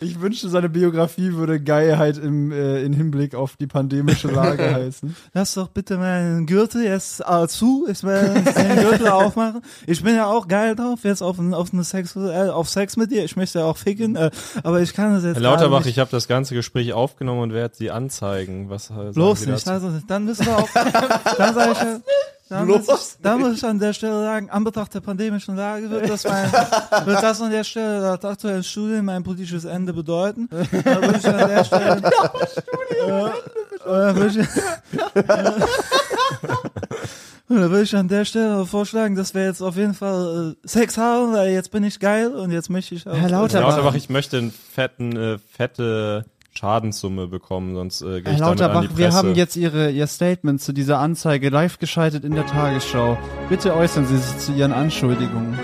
Ich wünschte, seine Biografie würde Geilheit im, äh, in Hinblick auf die pandemische Lage heißen. Lass doch bitte meinen Gürtel jetzt äh, zu. Ich werde den Gürtel aufmachen. Ich bin ja auch geil drauf, jetzt auf, auf, eine Sex, äh, auf Sex mit dir. Ich möchte ja auch ficken, äh, aber ich kann das jetzt Herr Lauterbach, nicht. ich habe das ganze Gespräch aufgenommen und werde Sie anzeigen. Was äh, Bloß nicht. Also, dann müssen wir auch, dann sage ich ja, Da muss, ich, da muss ich an der Stelle sagen, an Betracht der pandemischen Lage wird das, mein, wird das an der Stelle laut aktuellen Studien mein politisches Ende bedeuten. Da würde ich an der Stelle, äh, würde ich, da würde ich an der Stelle vorschlagen, dass wir jetzt auf jeden Fall äh, Sex haben, weil jetzt bin ich geil und jetzt möchte ich auch. Herr Lauterbach. Lauterbach, ich möchte eine fetten, äh, fette Schadenssumme bekommen, sonst äh, gehe ich damit an Lauterbach, die Presse. wir haben jetzt Ihre, Ihr Statement zu dieser Anzeige live geschaltet in der Tagesschau. Bitte äußern Sie sich zu Ihren Anschuldigungen.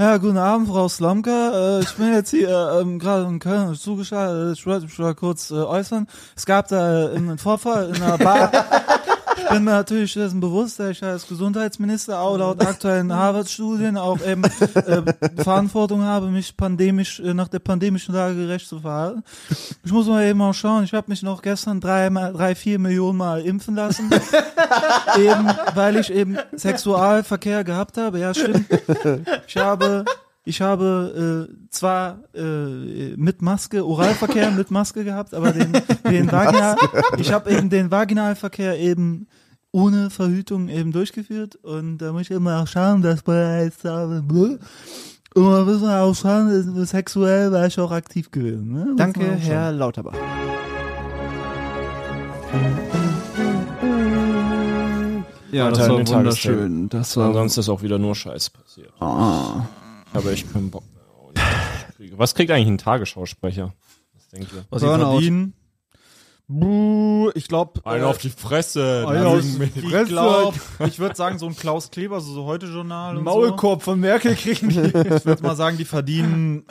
Ja, guten Abend, Frau Slomka. Äh, ich bin jetzt hier ähm, gerade in Köln zugeschaltet. Ich wollte mich mal kurz äh, äußern. Es gab da äh, einen Vorfall in einer Bar. Ich bin mir natürlich dessen bewusst, dass ich als Gesundheitsminister auch laut aktuellen Harvard-Studien auch eben äh, Verantwortung habe, mich pandemisch äh, nach der pandemischen Lage gerecht zu verhalten. Ich muss mal eben auch schauen. Ich habe mich noch gestern drei, drei, vier Millionen Mal impfen lassen, eben weil ich eben Sexualverkehr gehabt habe. Ja, stimmt. Ich habe, ich habe äh, zwar äh, mit Maske, Oralverkehr mit Maske gehabt, aber den, den Vaginal, ich habe eben den Vaginalverkehr eben ohne Verhütung eben durchgeführt und da muss ich immer auch schauen, dass man jetzt habe, und man muss auch schauen, sexuell war ich auch aktiv gewesen. Ne? Danke. Herr Lauterbach. Ja, das war wunderschön. Das war Ansonsten ist auch wieder nur Scheiß passiert. Ah. Oh, ich kriege- Was kriegt eigentlich ein Tagesschausprecher? Was denkt ihr? Was sie Burnout. verdienen? Buh, ich glaube. Einen auf die Fresse. Einer Na, aus- mich. ich ich würde sagen, so ein Klaus Kleber, so, so heute Journal. und Maulkorb von Merkel kriegen die. So. Ich würde mal sagen, die verdienen,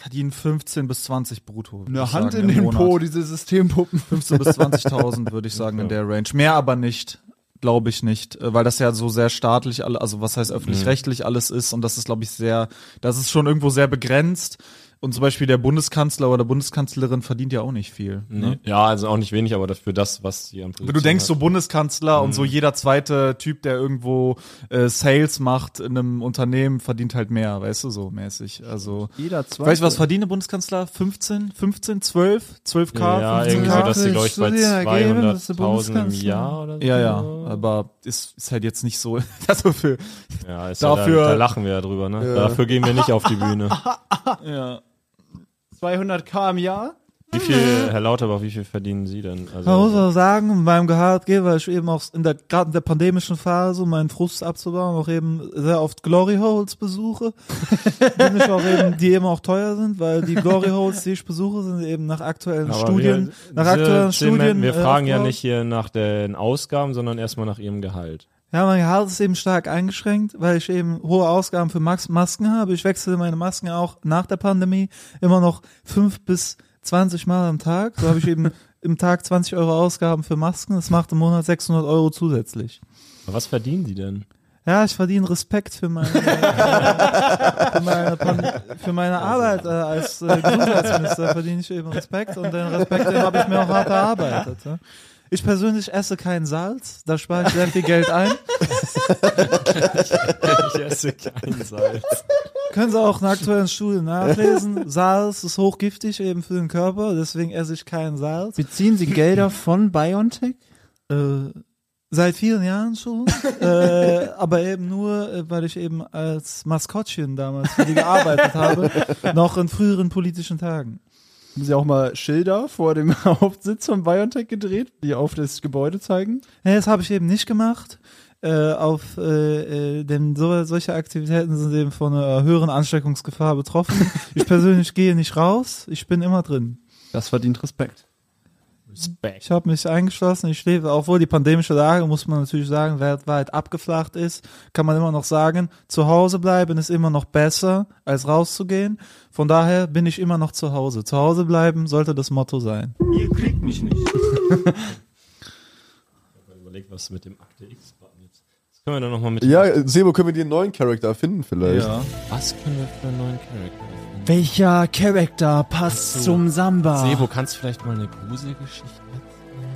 verdienen 15 bis 20 brutto. Eine Hand sagen, in den Monat. Po, diese Systempuppen. 15 bis 20.000 würde ich sagen in der Range. Mehr aber nicht. Glaube ich nicht, äh, weil das ja so sehr staatlich, also was heißt öffentlich-rechtlich alles ist und das ist, glaube ich, sehr, das ist schon irgendwo sehr begrenzt. Und zum Beispiel der Bundeskanzler oder Bundeskanzlerin verdient ja auch nicht viel. Ne? Nee. Ja, also auch nicht wenig, aber dafür das, was sie an Position Du denkst so hat. Bundeskanzler und Mhm. so jeder zweite Typ, der irgendwo äh, Sales macht in einem Unternehmen, verdient halt mehr, weißt du, so mäßig. Also, Jeder zwei. weißt du, was verdient der Bundeskanzler? 15, 15, 12, 12k, Ja, 15 irgendwie so, dass sie, glaube ich, bei Studie ergeben, dass der 200.000 im Bundeskanzler- Jahr oder so. Ja, ja, aber ist, ist halt jetzt nicht so, also für, Ja, ist Dafür- ja, da, da lachen wir ja drüber, ne? Dafür gehen wir nicht auf die Bühne. ja. 200k im Jahr? Wie viel, Herr Lauterbach, wie viel verdienen Sie denn? Man muss Also, auch sagen, in meinem Gehaltgeber ich eben auch in der gerade in der pandemischen Phase, um meinen Frust abzubauen, auch eben sehr oft Glory Holes besuche. ich auch eben, die eben auch teuer sind, weil die Glory Holes, die ich besuche, sind eben nach aktuellen aber Studien, wir, nach aktuellen Sie- Studien. Wir äh, fragen ja aufgebaut. nicht hier nach den Ausgaben, sondern erstmal nach Ihrem Gehalt. Ja, mein Gehalt ist eben stark eingeschränkt, weil ich eben hohe Ausgaben für Max Masken habe. Ich wechsle meine Masken auch nach der Pandemie immer noch fünf bis 20 Mal am Tag. So habe ich eben im Tag 20 Euro Ausgaben für Masken. Das macht im Monat 600 Euro zusätzlich. Aber was verdienen Sie denn? Ja, ich verdiene Respekt für meine, für meine, Pan- für meine Arbeit äh, als äh, Gesundheitsminister verdiene ich eben Respekt und den Respekt habe ich mir auch hart erarbeitet. Ja. Ich persönlich esse kein Salz, da spare ich sehr viel Geld ein. Ich esse kein Salz. Können Sie auch in aktuellen Studien nachlesen. Salz ist hochgiftig eben für den Körper, deswegen esse ich kein Salz. Beziehen Sie Gelder von BioNTech? Äh, seit vielen Jahren schon, äh, aber eben nur, äh, weil ich eben als Maskottchen damals für die gearbeitet habe, noch in früheren politischen Tagen. Haben Sie auch mal Schilder vor dem Hauptsitz von BioNTech gedreht, die auf das Gebäude zeigen? Nee, das habe ich eben nicht gemacht. Äh, auf äh, äh, denn so, solche Aktivitäten sind eben von einer höheren Ansteckungsgefahr betroffen. Ich persönlich gehe nicht raus, ich bin immer drin. Das verdient Respekt. Respekt. Ich habe mich eingeschlossen, ich lebe, obwohl die pandemische Lage, muss man natürlich sagen, weltweit abgeflacht ist, kann man immer noch sagen, zu Hause bleiben ist immer noch besser, als rauszugehen. Von daher bin ich immer noch zu Hause. Zu Hause bleiben sollte das Motto sein. Ihr kriegt mich nicht. Überlegt, was mit dem Akte X-Button jetzt. Das können wir dann nochmal mit. Ja, Sebo, können wir dir einen neuen Charakter finden vielleicht? Ja. Was können wir für einen neuen Charakter finden? Welcher Charakter passt So. zum Samba? Sebo, kannst du vielleicht mal eine Gruselgeschichte erzählen?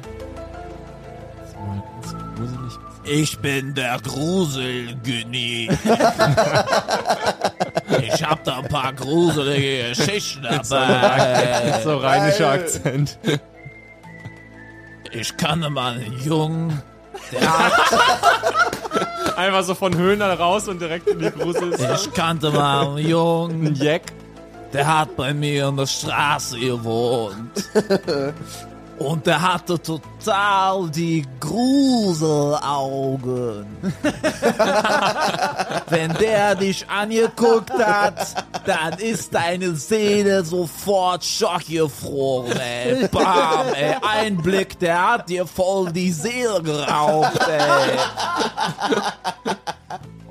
Mal ganz gruselig Ich bin der Gruselgünni. ich hab da ein paar gruselige Geschichten dabei. So rheinischer Akzent. Ich kannte mal einen Jungen, Einfach so von Höhner raus und direkt in die Grusel. Ich kannte mal einen Jungen, Jack. Der hat bei mir in der Straße gewohnt. Und der hatte total die Gruselaugen. Wenn der dich angeguckt hat, dann ist deine Seele sofort schockgefroren, ey. Bam, ey. Ein Blick, der hat dir voll die Seele geraubt, ey.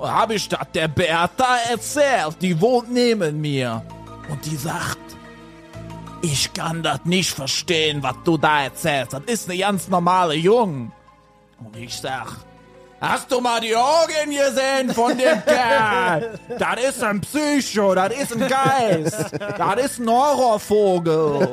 Hab ich das der Bertha erzählt, die wohnt neben mir. Und die sagt, ich kann das nicht verstehen, was du da erzählst. Das ist eine ganz normale Jung. Und ich sag, hast du mal die Augen gesehen von dem Kerl? Das ist ein Psycho, das ist ein Geist, das ist ein Horrorvogel.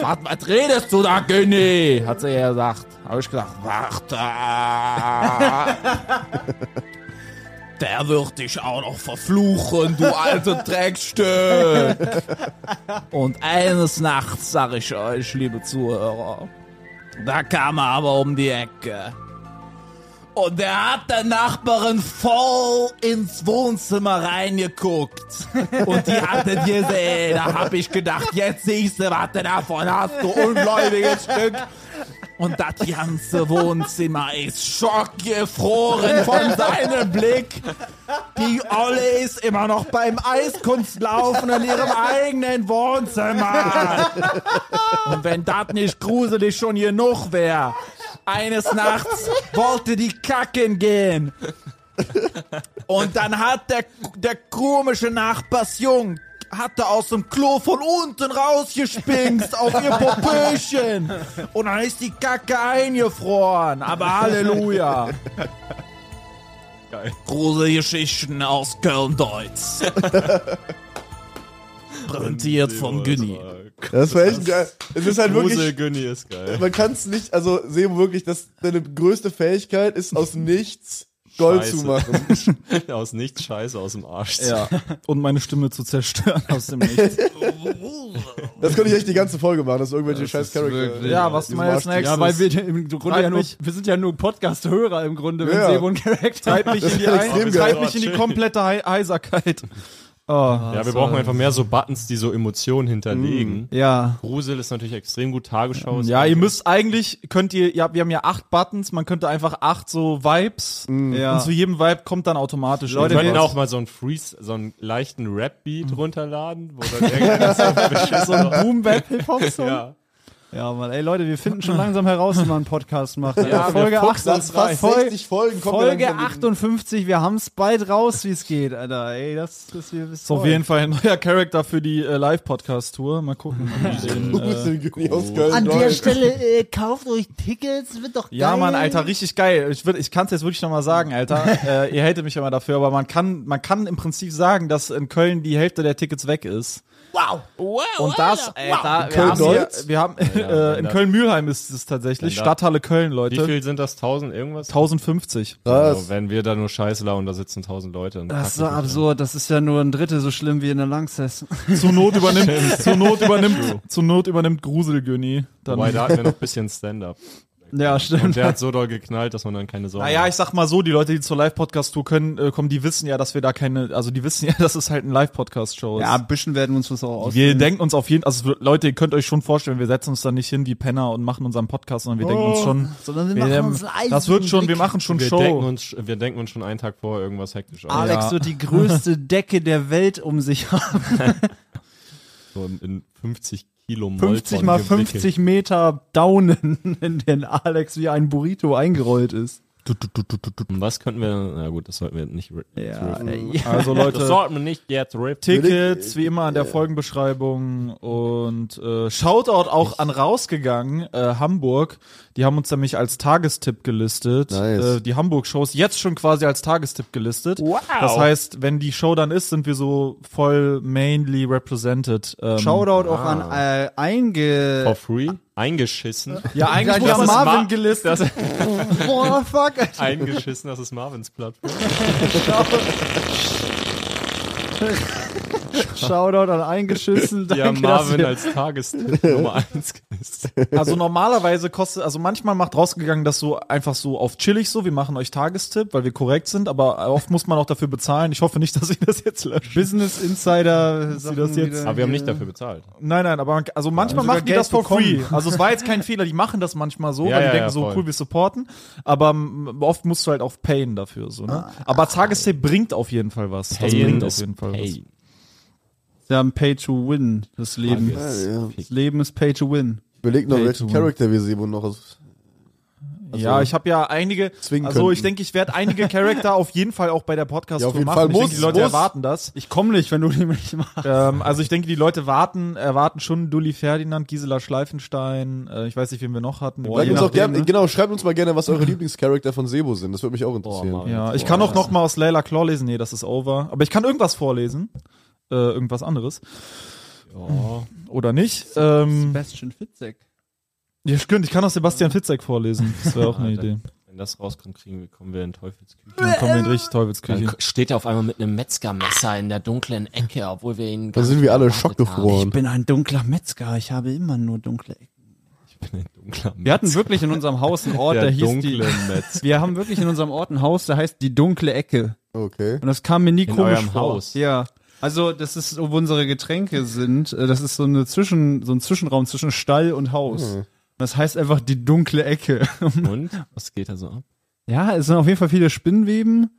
was, was redest du da, Günni? Hat sie gesagt. Hab ich gesagt, warte. Der wird dich auch noch verfluchen, du alte Dreckstück. Und eines Nachts, sag ich euch, liebe Zuhörer, da kam er aber um die Ecke. Und der hat der Nachbarin voll ins Wohnzimmer reingeguckt. Und die hatte gesehen. Da hab ich gedacht, jetzt siehst du, was du davon hast, du ungläubiges Stück. Und das ganze Wohnzimmer ist schockgefroren von seinem Blick. Die Olle ist immer noch beim Eiskunstlaufen in ihrem eigenen Wohnzimmer. Und wenn das nicht gruselig schon genug wäre, eines Nachts wollte die kacken gehen. Und dann hat der, der komische Nachbarsjung hatte aus dem Klo von unten rausgespinkst auf ihr Popöchen. Und dann ist die Kacke eingefroren. Aber Halleluja. Geil. Gruselgeschichten aus Köln-Deutz. Präsentiert von Günni. Das war echt geil. Es ist halt wirklich, Grusel-Günni ist geil. man kann es nicht, also Sebo wirklich, dass deine größte Fähigkeit ist, aus nichts Gold Scheiße. zu machen. aus nichts Scheiße aus dem Arsch. Ja. Und meine Stimme zu zerstören aus dem Nichts. Das könnte ich echt die ganze Folge machen, dass irgendwelche scheiß Charakter. Ja, was diesem mal als nächstes? Ja, weil wir im Grunde ja nur, wir sind ja nur Podcast-Hörer im Grunde, wenn Ja. Sebo ein Charakter Treibt mich in die, Das ist Ein treibt mich in die komplette Hei- Heiserkeit. Oh, Ja, wir brauchen einfach mehr so Buttons, die so Emotionen hinterlegen. ja. Grusel ist natürlich extrem gut Tagesschau. ist Ja, ihr müsst eigentlich, könnt ihr, ja, wir haben ja acht Buttons, man könnte einfach acht so Vibes Ja. und zu jedem Vibe kommt dann automatisch Wir Leute, könnten wir- auch mal so einen Freeze, so einen leichten Rap-Beat runterladen, wo dann irgendeiner so so ein Boom-Bap-Hip-Hop-Song. ja. Ja, Mann, ey Leute, wir finden schon langsam heraus, wie man einen Podcast macht. Ja, wir Folge, fuchsen 8, Nach fast Folge, 60 Folgen kommt Folge er langsam mit- 58, wir haben's bald raus, wie es geht, Alter. Ey, das, das, wir ist auf jeden Fall ein neuer Charakter für die äh, Live-Podcast-Tour. Mal gucken. den, äh, An der. Stelle, äh, kauft euch Tickets, wird doch geil. ja, Mann, Alter, richtig geil. Ich, würd- ich kann es jetzt wirklich nochmal sagen, Alter. äh, ihr hatet mich immer dafür, aber man kann, man kann im Prinzip sagen, dass in Köln die Hälfte der Tickets weg ist. Wow. Und das, Alter, wir Köln haben, hier, Deutz? wir haben äh, in da- Köln-Mühlheim ist es tatsächlich, da- Stadthalle Köln, Wie Leute. viel sind das? 1000 irgendwas? 1050. Krass. Also, wenn wir da nur Scheiße lauen, da sitzen 1000 Leute. Das ist so wir absurd, das ist ja nur ein Drittel so schlimm wie in der Langsess. Zur Not übernimmt, zur Not übernimmt, zur Not übernimmt. Dann. Wobei, da hatten wir noch ein bisschen Stand-up. Ja, Und stimmt. der hat so doll geknallt, dass man dann keine Sorgen Naja, hat. ich sag mal so, die Leute, die zur Live-Podcast-Tour können, äh, kommen, die wissen ja, dass wir da keine, also die wissen ja, dass es halt ein Live-Podcast-Show ist. Ja, ein bisschen werden wir uns was auch aus. wir denken uns auf jeden, also Leute, ihr könnt euch schon vorstellen, wir setzen uns da nicht hin wie Penner und machen unseren Podcast, sondern wir denken uns schon, Sondern wir wir, machen ähm, uns einen das wird schon, wir machen schon wir Show. denken, uns, wir denken uns schon einen Tag vorher irgendwas hektisch aus. Alex Ja. wird die größte Decke der Welt um sich haben. So in- in 50 Kilo 50 Molton mal gewickelt. 50 Meter Daunen, in den Alex wie ein Burrito eingerollt ist. Was könnten wir, na gut, das sollten wir nicht. Ja, riffen. ey. Also Das Leute, sollten wir nicht jetzt rippen. Tickets wie immer in der Folgenbeschreibung und äh, Shoutout auch an rausgegangen, äh, Hamburg. Die haben uns nämlich als Tagestipp gelistet. Nice. Äh, die Hamburg-Shows jetzt schon quasi als Tagestipp gelistet. Wow. Das heißt, wenn die Show dann ist, sind wir so voll mainly represented. Ähm, Shoutout auch an äh, einge... For free? Eingeschissen. Ja, eigentlich Ja, muss Marvin Mar gelistet. Das, Boah, fuck. Eingeschissen, das ist Marvins Plattform. Shoutout an eingeschissen. Danke, dass Marvin als Tagestipp Nummer 1 gelistet. Also normalerweise kostet, also manchmal macht rausgegangen das so einfach so auf chillig so, wir machen euch Tagestipp, weil wir korrekt sind, aber oft muss man auch dafür bezahlen. Ich hoffe nicht, dass ich das jetzt lösche. Business Insider Sie das jetzt- Aber wir haben nicht dafür bezahlt. Nein, nein, aber man- also manchmal sogar machen die Geld das for free. Also es war jetzt kein Fehler, die machen das manchmal so, Ja, weil die ja, denken ja, so, voll. cool, wir supporten, aber m, oft musst du halt auch payen dafür so, ne? Aber Tagestipp bringt auf jeden Fall was. Das Pain bringt auf jeden Fall was. Pain. Sie haben Pay to Win, das Leben. Tages- Ja, ja. Das Leben ist Pay to Win. Überleg noch, welchen to win. Charakter wir Sebo noch aus. Also, ja, ich habe ja einige, zwingen also könnten. ich denke, ich werde einige Charakter auf jeden Fall auch bei der podcast Ja, auf jeden machen. Fall. ich denke, Muss, die Leute muss. erwarten das. Ich komme nicht, wenn du die nicht machst. ähm, also ich denke, die Leute warten, erwarten schon Dully Ferdinand, Gisela Schleifenstein, äh, ich weiß nicht, wen wir noch hatten. Je uns auch gerne, ne? genau, schreibt uns mal gerne, was eure Lieblingscharakter von Sebo sind. Das würde mich auch interessieren. Mann. Ja, ich kann auch noch mal aus Layla Claw lesen. Nee, das ist over. Aber ich kann irgendwas vorlesen. Äh, irgendwas anderes. Ja. Oder nicht. Ähm, Sebastian Fitzek. ja, stimmt, ich kann auch Sebastian Fitzek vorlesen. Das wäre auch eine Idee. Wenn das rauskommt, kriegen wir, kommen wir in Teufelsküche. Dann kommen wir in richtig Teufelsküche. Dann steht er auf einmal mit einem Metzgermesser in der dunklen Ecke, obwohl wir ihn. Da sind wir alle schockgefroren. Ich bin ein dunkler Metzger, ich habe immer nur dunkle Ecken. Ich bin ein dunkler Wir hatten wirklich in unserem Haus einen Ort, der, der hieß dunkle die. Metz. Wir haben wirklich in unserem Ort ein Haus, der heißt die dunkle Ecke. Okay. Und das kam mir nie In komisch eurem vor. Haus? Ja. Also, das ist, wo unsere Getränke sind. Äh, Das ist so eine Zwischen, so ein Zwischenraum zwischen Stall und Haus. Hm. Das heißt einfach die dunkle Ecke. Und? Was geht da so ab? ja, es sind auf jeden Fall viele Spinnweben.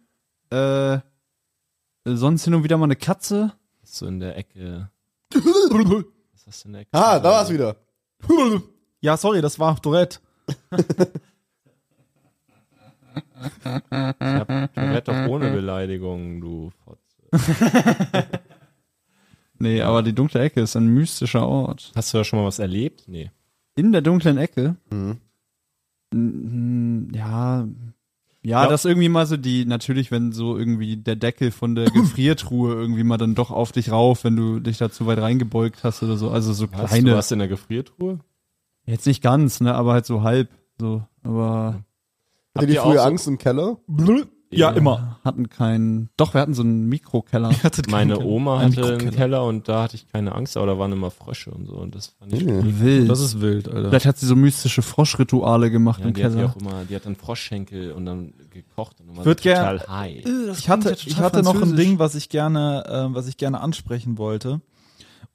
Äh, sonst hin und wieder mal eine Katze. So in der Ecke. Was hast du in der Ecke? Ah, da war's wieder. Ja, sorry, das war Tourette. Ich hab Tourette doch ohne Beleidigung, du Fotze. Nee, aber die dunkle Ecke ist ein mystischer Ort. Hast du da schon mal was erlebt? Nee. In der dunklen Ecke. Mhm. Ja, ja, Ja. das irgendwie mal so die, natürlich, wenn so irgendwie der Deckel von der Gefriertruhe irgendwie mal dann doch auf dich rauf, wenn du dich da zu weit reingebeugt hast oder so. Also so Was, kleine. du warst in der Gefriertruhe? Jetzt nicht ganz, ne, aber halt so halb. So, aber Hattet ihr früher so- Angst im Keller? Ja, immer. hatten keinen. Doch, wir hatten so einen Mikrokeller. Meine Oma Ein hatte einen Mikrokeller. Keller und da hatte ich keine Angst, aber da waren immer Frösche und so und das fand ich Mhm. Wild. Das ist wild, Alter. Vielleicht hat sie so mystische Froschrituale gemacht ja, im die hat ja Keller. auch immer, die hat dann Froschschenkel und dann gekocht und dann war sie total gern- high. Ich hatte, ich hatte noch ein Ding, was ich gerne, äh, was ich gerne ansprechen wollte.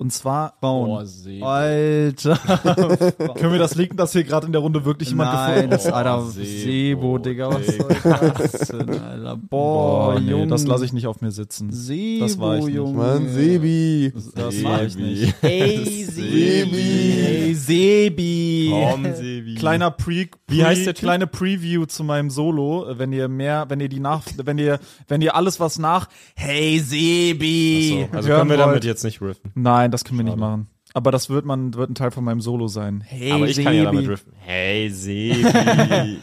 Und zwar, Boah, See. Alter. können wir das linken, dass hier gerade in der Runde wirklich jemand Nein, gefunden das ist Alter Oh, Sebo, Sebo, Digga, was soll das denn, Alter? Boah, Boah, nee, Junge. das lasse ich nicht auf mir sitzen. Sebo, Das war ich nicht. Junge. Mann, Sebi. Das mache ich nicht. Ey, Sebi. Ey, Sebi. Komm, Sebi. Kleiner Pre, Wie heißt der kleine Preview zu meinem Solo, wenn ihr mehr, wenn ihr die nach, wenn ihr, wenn ihr alles was nach Hey Sebi, Achso, also hören können wir wollt. damit jetzt nicht riffen. Nein, das können wir nicht Schade. machen. Aber das wird man, wird ein Teil von meinem Solo sein. Hey Aber ich kann ja damit Sebi. riffen. Hey, Sebi.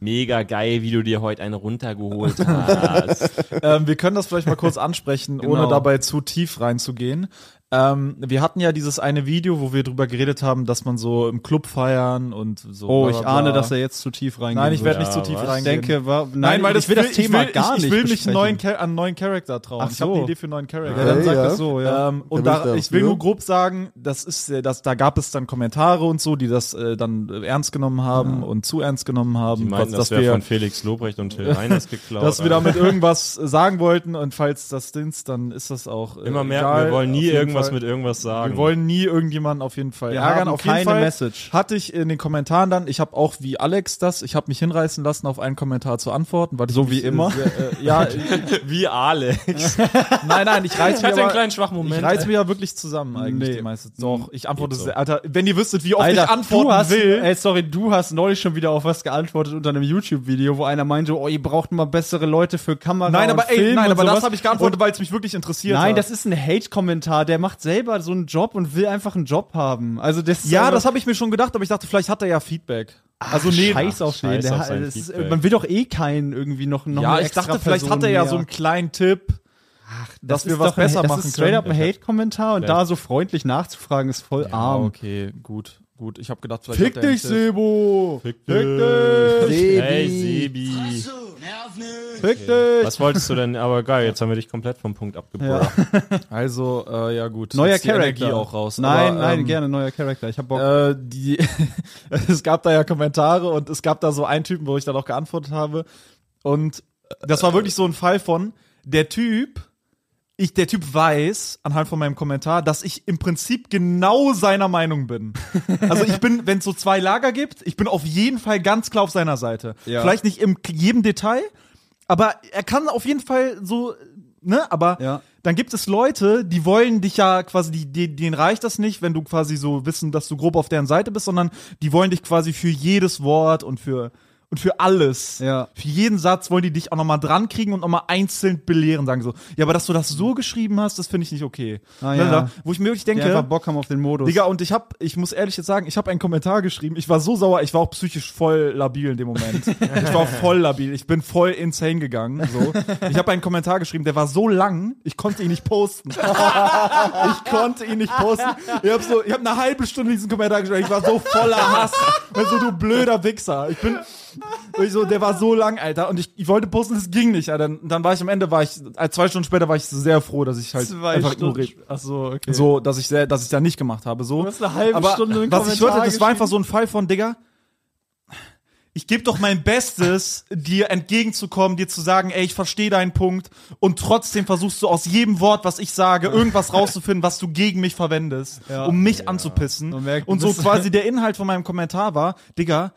Mega geil, wie du dir heute eine runtergeholt hast. ähm, wir können das vielleicht mal kurz ansprechen, ohne Genau. dabei zu tief reinzugehen. Ähm, wir hatten ja dieses eine Video, wo wir drüber geredet haben, dass man so im Club feiern und so. Oh, ich ahne, dass er jetzt zu tief reingeht. Nein, ich werde Ja, nicht zu tief was? Ich reingehen. denke, war, nein, Nein, weil das ich will das Thema ich will, gar ich, nicht Ich will mich einen neuen, einen neuen Charakter trauen. Ach Ich habe so. eine Idee für einen neuen Charakter. Ja, dann sag ja. das so, ja. Ähm, und Da da, ich ich will nur grob sagen, das ist, das, da gab es dann Kommentare und so, die das äh, dann äh, ernst genommen haben und zu ernst genommen haben, Die meinten, was- das dass wäre wir, von Felix Lobrecht und Till Reiners geklaut. dass wir damit irgendwas sagen wollten und falls das Dings, dann ist das auch äh, Immer mehr, egal. wir wollen nie jeden irgendwas Fall. mit irgendwas sagen. Wir wollen nie irgendjemanden auf jeden Fall Wir ärgern. haben Auf jeden keine Fall Message. hatte ich in den Kommentaren dann, ich habe auch wie Alex das, ich habe mich hinreißen lassen, auf einen Kommentar zu antworten. Weil ich So wie immer? Sehr, äh, ja, wie Alex. nein, nein, ich reiß mich Hatte einen aber, kleinen schwachen Moment. Ich reiß mich ja wirklich zusammen eigentlich Nee. die meiste Doch, ich antworte so. sehr, Alter, wenn ihr wüsstet, wie oft Alter, ich antworten hast, will. Ey, sorry, du hast neulich schon wieder auf was geantwortet unter einem YouTube-Video, wo einer meinte, oh, ihr braucht mal bessere Leute für Kamera nein, und aber ey, Film nein, aber sowas. das habe ich geantwortet, weil es mich wirklich interessiert Nein, hat. das ist ein Hate-Kommentar. Der macht selber so einen Job und will einfach einen Job haben. Also das ja, das habe ich mir schon gedacht, aber ich dachte, vielleicht hat er ja Feedback. Also nee, Scheiß auf den. Der, auf ist, man will doch eh keinen irgendwie noch, noch ja, ich dachte, vielleicht Person hat er ja mehr. so einen kleinen Tipp, dass Das wir ist was ein- besser das machen ist straight up können. ein Hate-Kommentar und Vielleicht. da so freundlich nachzufragen ist voll Ah, arm. okay, gut, gut. Ich habe gedacht, vielleicht Fick dich, Tipp. Sebo! Fick dich! Sebi. Hey, Sebi. Fick dich! Was wolltest du denn? Aber geil, jetzt haben wir dich komplett vom Punkt abgebracht. Also, äh, ja gut. Neuer Charakter. Auch raus. Nein, Aber, nein, ähm, gerne neuer Charakter. Ich hab Bock. Äh, die, es gab da ja Kommentare und es gab da so einen Typen, wo ich dann auch geantwortet habe. Und das war wirklich so ein Fall von, der Typ, ich, der Typ weiß, anhand von meinem Kommentar, dass ich im Prinzip genau seiner Meinung bin. Also ich bin, wenn es so zwei Lager gibt, ich bin auf jeden Fall ganz klar auf seiner Seite. Ja. Vielleicht nicht in jedem Detail, aber er kann auf jeden Fall so, ne, aber Ja. dann gibt es Leute, die wollen dich ja quasi, die, die, denen reicht das nicht, wenn du quasi so wissen, dass du grob auf deren Seite bist, sondern die wollen dich quasi für jedes Wort und für und für alles. Ja. Für jeden Satz wollen die dich auch nochmal dran kriegen und nochmal einzeln belehren, sagen so. Ja, aber dass du das so geschrieben hast, das finde ich nicht okay. Ah, ja. Wo ich mir wirklich die denke, einfach Bock haben auf den Modus. Digga, und ich hab, ich muss ehrlich jetzt sagen, ich habe einen Kommentar geschrieben. Ich war so sauer, ich war auch psychisch voll labil in dem Moment. ich war voll labil, ich bin voll insane gegangen. So. Ich habe einen Kommentar geschrieben, der war so lang, ich konnte ihn nicht posten. ich konnte ihn nicht posten. Ich habe so, ich habe eine halbe Stunde diesen Kommentar geschrieben. Ich war so voller Hass. Also du blöder Wichser. Ich bin, ich so, der war so lang, Alter. Und ich, ich wollte posten, es ging nicht. Alter. Und dann war ich am Ende, war ich, äh, zwei Stunden später war ich sehr froh, dass ich halt Zwei einfach Stunden. ignoriert. Ach so, okay. So, dass ich sehr, dass ich da nicht gemacht habe. So. Du hast eine halbe Aber Stunde einen was ich Kommentar hörte, das war einfach so ein Fall von, Digga, ich gebe doch mein Bestes, dir entgegenzukommen, dir zu sagen, ey, ich verstehe deinen Punkt und trotzdem versuchst du aus jedem Wort, was ich sage, irgendwas rauszufinden, was du gegen mich verwendest, um mich anzupissen. Man merkt, du und so bist- quasi der Inhalt von meinem Kommentar war, Digga,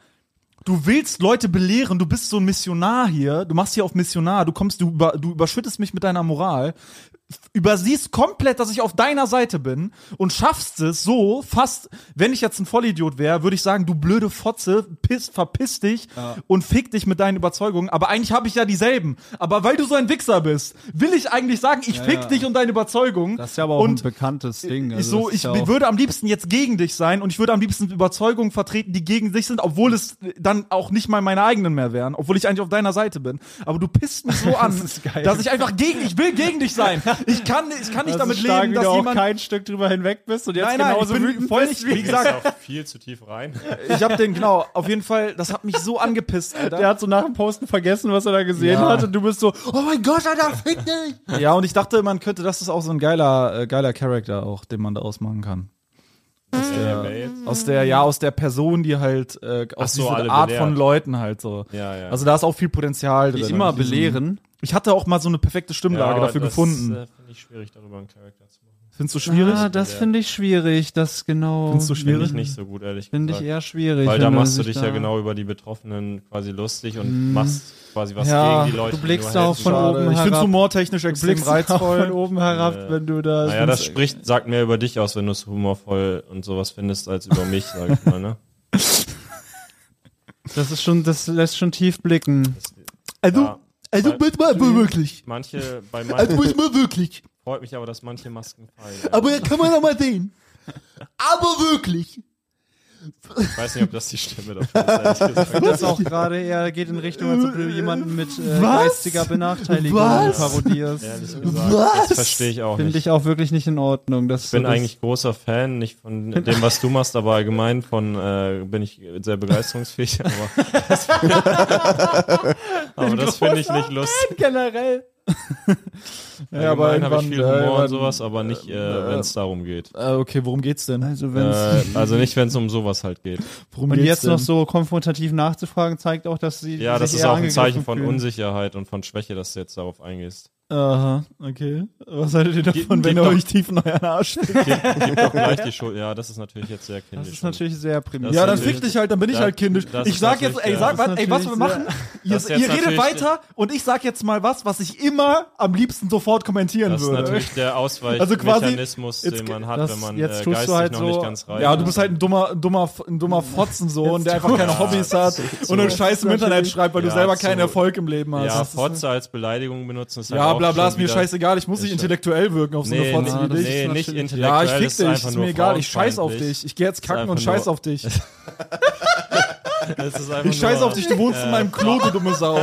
du willst Leute belehren, du bist so ein Missionar hier, du machst hier auf Missionar, du kommst, du, über, du überschüttest mich mit deiner Moral, übersiehst komplett, dass ich auf deiner Seite bin und schaffst es so, fast, wenn ich jetzt ein Vollidiot wäre, würde ich sagen, du blöde Fotze, piss, verpiss dich und fick dich mit deinen Überzeugungen, aber eigentlich habe ich ja dieselben. Aber weil du so ein Wichser bist, will ich eigentlich sagen, ich fick ja. dich und deine Überzeugungen. das ist ja aber auch und ein bekanntes Ding. ich Also so, das ich ja würde am liebsten jetzt gegen dich sein und ich würde am liebsten Überzeugungen vertreten, die gegen dich sind, obwohl es dann auch nicht mal meine eigenen mehr wären, obwohl ich eigentlich auf deiner Seite bin. Aber du pisst mich so an, geil. dass ich einfach gegen, ich will gegen dich sein. Ich kann, ich kann nicht Das damit ist stark, leben, dass du auch jemand. kein Stück drüber hinweg bist und jetzt Nein, nein, genauso ich bin wütend voll bist nicht, wie gesagt, Auch viel zu tief rein. ich hab den, genau, auf jeden Fall, das hat mich so angepisst, Alter. Der hat so nach dem Posten vergessen, was er da gesehen Ja. hat und du bist so, oh mein Gott, Alter, fick dich! Ja, und ich dachte, man könnte, das ist auch so ein geiler, äh, geiler Charakter auch, den man da ausmachen kann. Aus wer der, aus der, ja, aus der Person, die halt, äh, aus so, dieser Art belehrt. von Leuten halt so. Ja, ja. Also da ist auch viel Potenzial drin. Die immer belehren. Ich hatte auch mal so eine perfekte Stimmlage aber dafür das, gefunden. Äh, Finde ich schwierig, darüber einen Charakter zu machen. Findest du schwierig? Ah, das finde ich schwierig, das genau. Findest du Finde schwierig? ich nicht so gut, ehrlich Finde ich gesagt. eher schwierig. Weil da machst du dich da- ja genau über die Betroffenen quasi lustig und machst quasi was Ja, gegen die Leute. du die blickst auch von wollen. oben ich finde herab. humortechnisch extrem auch von reizvoll. oben herab, Ja. wenn du da. Naja, das spricht, sagt mehr über dich aus, wenn du es humorvoll und sowas findest, als über mich, sag ich mal, ne? Das ist schon, das lässt schon tief blicken. Also, Ja. also bitte mal wirklich. Manche, bei Also manchen, muss man wirklich. Freut mich aber, dass manche Masken fallen. Aber ja, kann man doch mal sehen. Aber wirklich. Ich weiß nicht, ob das die Stimme dafür ist, ehrlich gesagt. Das auch gerade eher geht in Richtung, als ob du jemanden mit äh, geistiger Benachteiligung Was? parodierst. Ehrlich gesagt, Was? das verstehe ich auch Finde nicht. ich auch wirklich nicht in Ordnung. Das Ich bin eigentlich großer Fan, nicht von dem, was du machst, aber allgemein von äh, bin ich sehr begeisterungsfähig. Aber das, aber das finde ich nicht lustig. generell. Ja, aber habe ich viel äh, Humor und irgendwann- sowas, aber nicht, äh, wenn es darum geht. Äh, okay, worum geht's denn? Also Äh, also nicht, wenn es um sowas halt geht. Worum und jetzt denn? noch so konfrontativ nachzufragen, zeigt auch, dass sie Ja, das ist eher auch ein Zeichen von fühlen. Unsicherheit und von Schwäche, dass du jetzt darauf eingehst. Aha, okay. Was haltet ihr davon, Gib- wenn ihr euch tief in euren Arsch doch gleich die Schuld. Ja, das ist natürlich jetzt sehr kindisch. Das ist natürlich sehr primitiv. Das Ja, ist dann natürlich- fick dich halt, dann bin ich das- halt kindisch. das Ich ist sag jetzt, natürlich ey, der- sag was, das ist ey, was wir natürlich machen. Ihr, Das ist ihr redet natürlich- weiter und ich sag jetzt mal was, was ich immer am liebsten sofort kommentieren Das ist würde. natürlich der Also quasi- Ausweichmechanismus, jetzt- den man hat, das- wenn man jetzt äh, geistig halt noch so- nicht ganz reif Ja, ist. du bist halt ein dummer, ein dummer, ein dummer Fotzen so und der einfach keine Hobbys hat und nur Scheiß im Internet schreibt, weil du selber keinen Erfolg im Leben hast. Ja, Das ist- Fotze als Beleidigung benutzen ist halt ja, auch bla bla, ist mir scheißegal, ich muss nicht ist- intellektuell wirken auf so eine Nee, Fotze nee, wie dich. nee, nicht intellektuell. Ja, ich fick ist dich, ist nur mir egal, ich scheiß auf dich. Ich geh jetzt kacken und scheiß auf dich. Es ist einfach Ich scheiße auf dich, du wohnst in meinem Klo, du dumme Sau.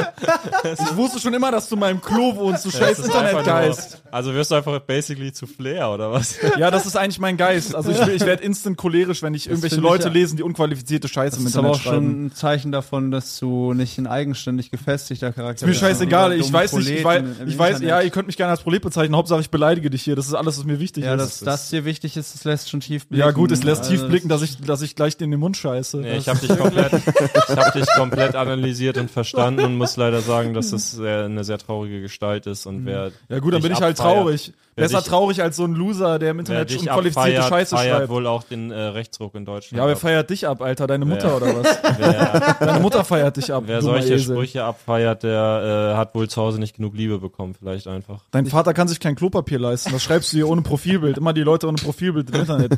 Ich wusste schon immer, dass du in meinem Klo wohnst, du scheiß Internetgeist. Also wirst du einfach basically zu Flair oder was? Ja, das ist eigentlich mein Geist. Also ich, ich werde instant cholerisch, wenn ich irgendwelche ich Leute ja- lesen, die unqualifizierte Scheiße Das im ist aber auch schon ein Zeichen davon, dass du nicht ein eigenständig gefestigter Charakter Ist mir bist. scheißegal, ich weiß nicht, ich weiß, ich weiß, ja, ihr könnt mich gerne als Prolet bezeichnen, Hauptsache ich beleidige dich hier, das ist alles, was mir wichtig Ja, ist. dass das dir wichtig ist, das lässt schon tief blicken. ja gut, es lässt tief blicken, dass ich, dass ich gleich dir in den Mund scheiße. Nee, ich Das- habe dich komplett, ich hab dich komplett analysiert und verstanden und muss leider sagen, dass es sehr, eine sehr traurige Gestalt ist und wer ja gut, dann bin ich halt abfeiert- traurig. wer Besser dich- traurig als so ein Loser, der im Wer Internet dich unqualifizierte abfeiert, Scheiße feiert schreibt. wohl auch den äh, Rechtsruck in Deutschland. Ja, wer ab. feiert dich ab, Alter? Deine Mutter Wer- oder was? Wer, Deine Mutter feiert dich ab. wer solche Esel. Sprüche abfeiert, der äh, hat wohl zu Hause nicht genug Liebe bekommen, vielleicht einfach. Dein Vater kann sich kein Klopapier leisten. Das schreibst du hier ohne Profilbild. Immer die Leute ohne Profilbild im Internet.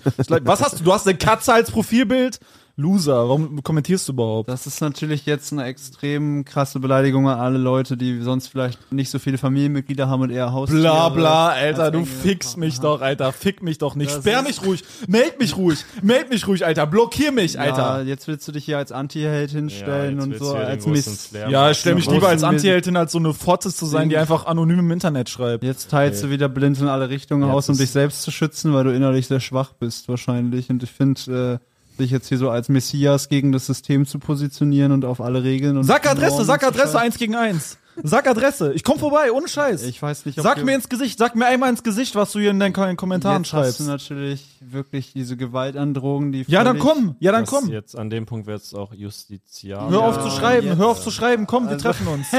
Was hast du? Du hast eine Katze als Profilbild? Loser. Warum kommentierst du überhaupt? Das ist natürlich jetzt eine extrem krasse Beleidigung an alle Leute, die sonst vielleicht nicht so viele Familienmitglieder haben und eher Haustiere. Bla bla, Alter, du fickst mich doch, Alter. Fick mich doch nicht. Das Sperr mich ruhig. Meld mich ruhig. Meld mich ruhig, Alter. Blockier mich, Ja, Alter. jetzt willst du dich hier als Anti-Held hinstellen jetzt und so als Mist. Ja, ich stell mich Ja, lieber als großen Anti-Heldin als so eine Fotze zu sein, die einfach anonym im Internet schreibt. Jetzt teilst du wieder blind in alle Richtungen Jetzt aus, um dich selbst zu schützen, weil du innerlich sehr schwach bist wahrscheinlich. Und ich finde, äh, dich jetzt hier so als Messias gegen das System zu positionieren und auf alle Regeln und Sag Adresse, sag Adresse eins gegen eins. Sag Adresse. Ich komm vorbei, ohne Scheiß. Ich weiß nicht, ob Sag wir- mir ins Gesicht, sag mir einmal ins Gesicht, was du hier in deinen Ko- Kommentaren Jetzt hast schreibst. du natürlich wirklich diese Gewaltandrohungen, die Ja, dann komm, ja, dann Das komm. Jetzt an dem Punkt wird es auch justiziar. Hör auf zu schreiben, jetzt. hör auf zu schreiben, komm, wir Also- treffen uns.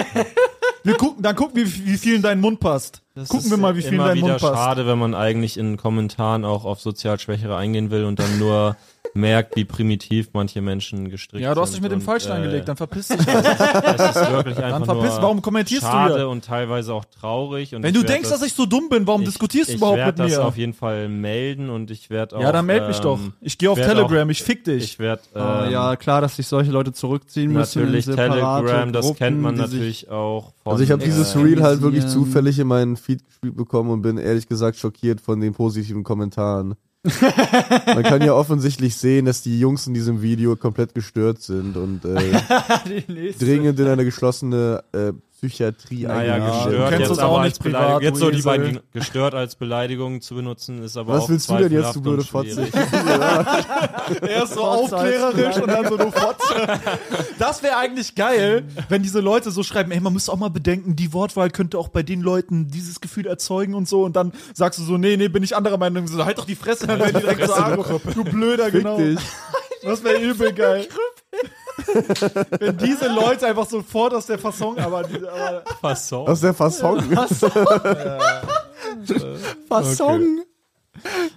Wir gucken, dann gucken wir, wie viel in deinen Mund passt. Gucken wir mal, wie viel in deinen Mund passt. schade, wenn man eigentlich in Kommentaren auch auf sozial Schwächere eingehen will und dann nur merkt, wie primitiv manche Menschen gestrickt sind. Ja, du hast dich mit dem Falschen äh, angelegt, dann verpiss dich. Es ist wirklich einfach Dann verpiss, nur warum kommentierst du schade hier? und teilweise auch traurig. Und Wenn ich du denkst, dass ich so dumm bin, warum diskutierst du ich überhaupt mit das mir? auf jeden Fall melden und ich werde auch. Ja, dann meld mich ähm, doch. Ich gehe auf Telegram, auch- ich fick dich. Ich werde Ah, ähm, ja, klar, dass sich solche Leute zurückziehen müssen. natürlich Telegram, das Gruppen, kennt man natürlich auch. Von, Also ich habe dieses äh, Reel halt wirklich zufällig in meinen Feed gespielt bekommen und bin ehrlich gesagt schockiert von den positiven Kommentaren. Man kann ja offensichtlich sehen, dass die Jungs in diesem Video komplett gestört sind und äh, dringend in eine geschlossene äh, Psychiatrie Naja, eingeladen du gestört kennst jetzt uns aber auch als nicht privat, Beleidigung. Jetzt du so die beiden gestört als Beleidigung zu benutzen, ist aber Was auch willst du denn jetzt, du blöde Fotze? Er ist so aufklärerisch und dann so eine Fotze. Das wäre eigentlich geil, wenn diese Leute so schreiben, ey, man müsste auch mal bedenken, die Wortwahl könnte auch bei den Leuten dieses Gefühl erzeugen und so und dann sagst du so, nee, nee, bin ich anderer Meinung. So, halt doch die Fresse, dann werden die direkt so, du blöder, genau. dich. Das wäre übel geil. wenn diese Leute einfach sofort aus der Fasson, aber, aber Fasson. Aus der Fasson. Fassung.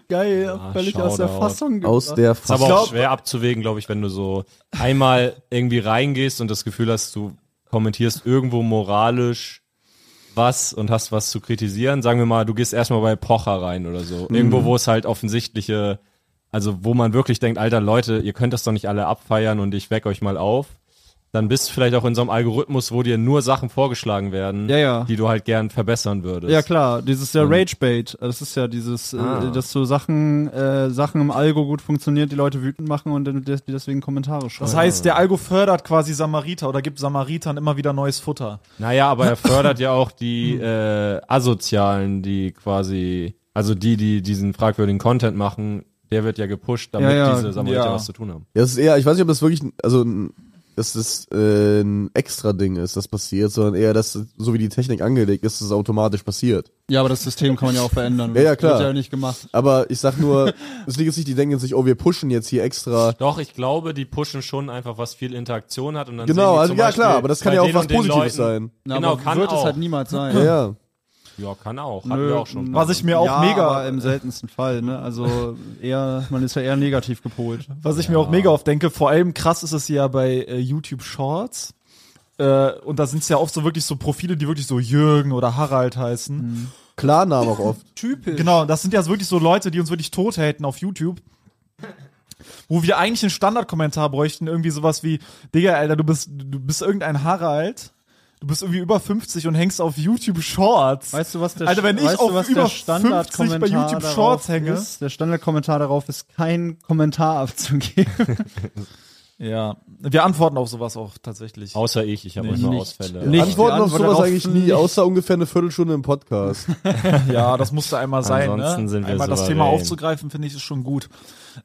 Geil, Ah, völlig aus der. Fassung Aus der Ist aber Fasson. auch schwer abzuwägen, glaube ich, wenn du so einmal irgendwie reingehst und das Gefühl hast, du kommentierst irgendwo moralisch was und hast was zu kritisieren. Sagen wir mal, du gehst erstmal bei Pocher rein oder so. Irgendwo, wo es halt offensichtliche, also wo man wirklich denkt, alter Leute, ihr könnt das doch nicht alle abfeiern und ich weck euch mal auf. Dann bist du vielleicht auch in so einem Algorithmus, wo dir nur Sachen vorgeschlagen werden, Ja, ja. die du halt gern verbessern würdest. Ja klar, dieses ja Ragebait, das ist ja dieses, Ah. äh, dass so Sachen, äh, Sachen im Algo gut funktioniert, die Leute wütend machen und dann die deswegen Kommentare schreiben. das heißt, der Algo fördert quasi Samariter oder gibt Samaritern immer wieder neues Futter. Naja, aber er fördert ja auch die äh, Asozialen, die quasi, also die, die diesen fragwürdigen Content machen, der wird ja gepusht, damit Ja, ja, diese Samariter ja. was zu tun haben. Ja, das ist eher, ich weiß nicht, ob das wirklich, ein- also, dass das äh, ein extra Ding ist, das passiert, sondern eher, dass so wie die Technik angelegt ist, dass es automatisch passiert. ja, aber das System kann man ja auch verändern. Ja, ja, klar. Wird ja nicht gemacht. Aber ich sag nur, es liegt jetzt nicht, die denken jetzt nicht, oh, wir pushen jetzt hier extra. Doch, ich glaube, die pushen schon einfach, was viel Interaktion hat und dann Genau, sehen die also ja Beispiel klar, aber das kann ja auch was Positives Leuten- sein. Na, Genau, aber kann wird auch. es halt niemals sein. Ja, ja. Ja, kann auch. Hatten Nö, wir auch schon. Was ich mir auch ja, mega, aber im seltensten Fall, ne? Also eher, man ist ja eher negativ gepolt. was ich mir auch mega oft denke, vor allem krass ist es ja bei äh, YouTube Shorts. Äh, und da sind es ja oft so wirklich so Profile, die wirklich so Jürgen oder Harald heißen. Klarnamen auch oft. Typisch. Genau, das sind ja wirklich so Leute, die uns wirklich tot haten auf YouTube. Wo wir eigentlich einen Standardkommentar bräuchten, irgendwie sowas wie, Digga, Alter, du bist, du bist irgendein Harald, du bist irgendwie über 50 und hängst auf YouTube Shorts. Weißt du, was der, Alter, wenn ich weißt auf du, was über der 50 Standardkommentar bei YouTube Shorts hänge? Ist? Der Standardkommentar darauf ist, kein Kommentar abzugeben. Ja, wir antworten auf sowas auch tatsächlich. Außer ich, ich habe Nee, nicht. Ausfälle. Nicht Antworten auf sowas eigentlich nie, außer ungefähr eine Viertelstunde im Podcast. Ja, das musste einmal sein. Ansonsten Ne? sind wir einmal das. Thema aufzugreifen, finde ich, ist schon gut.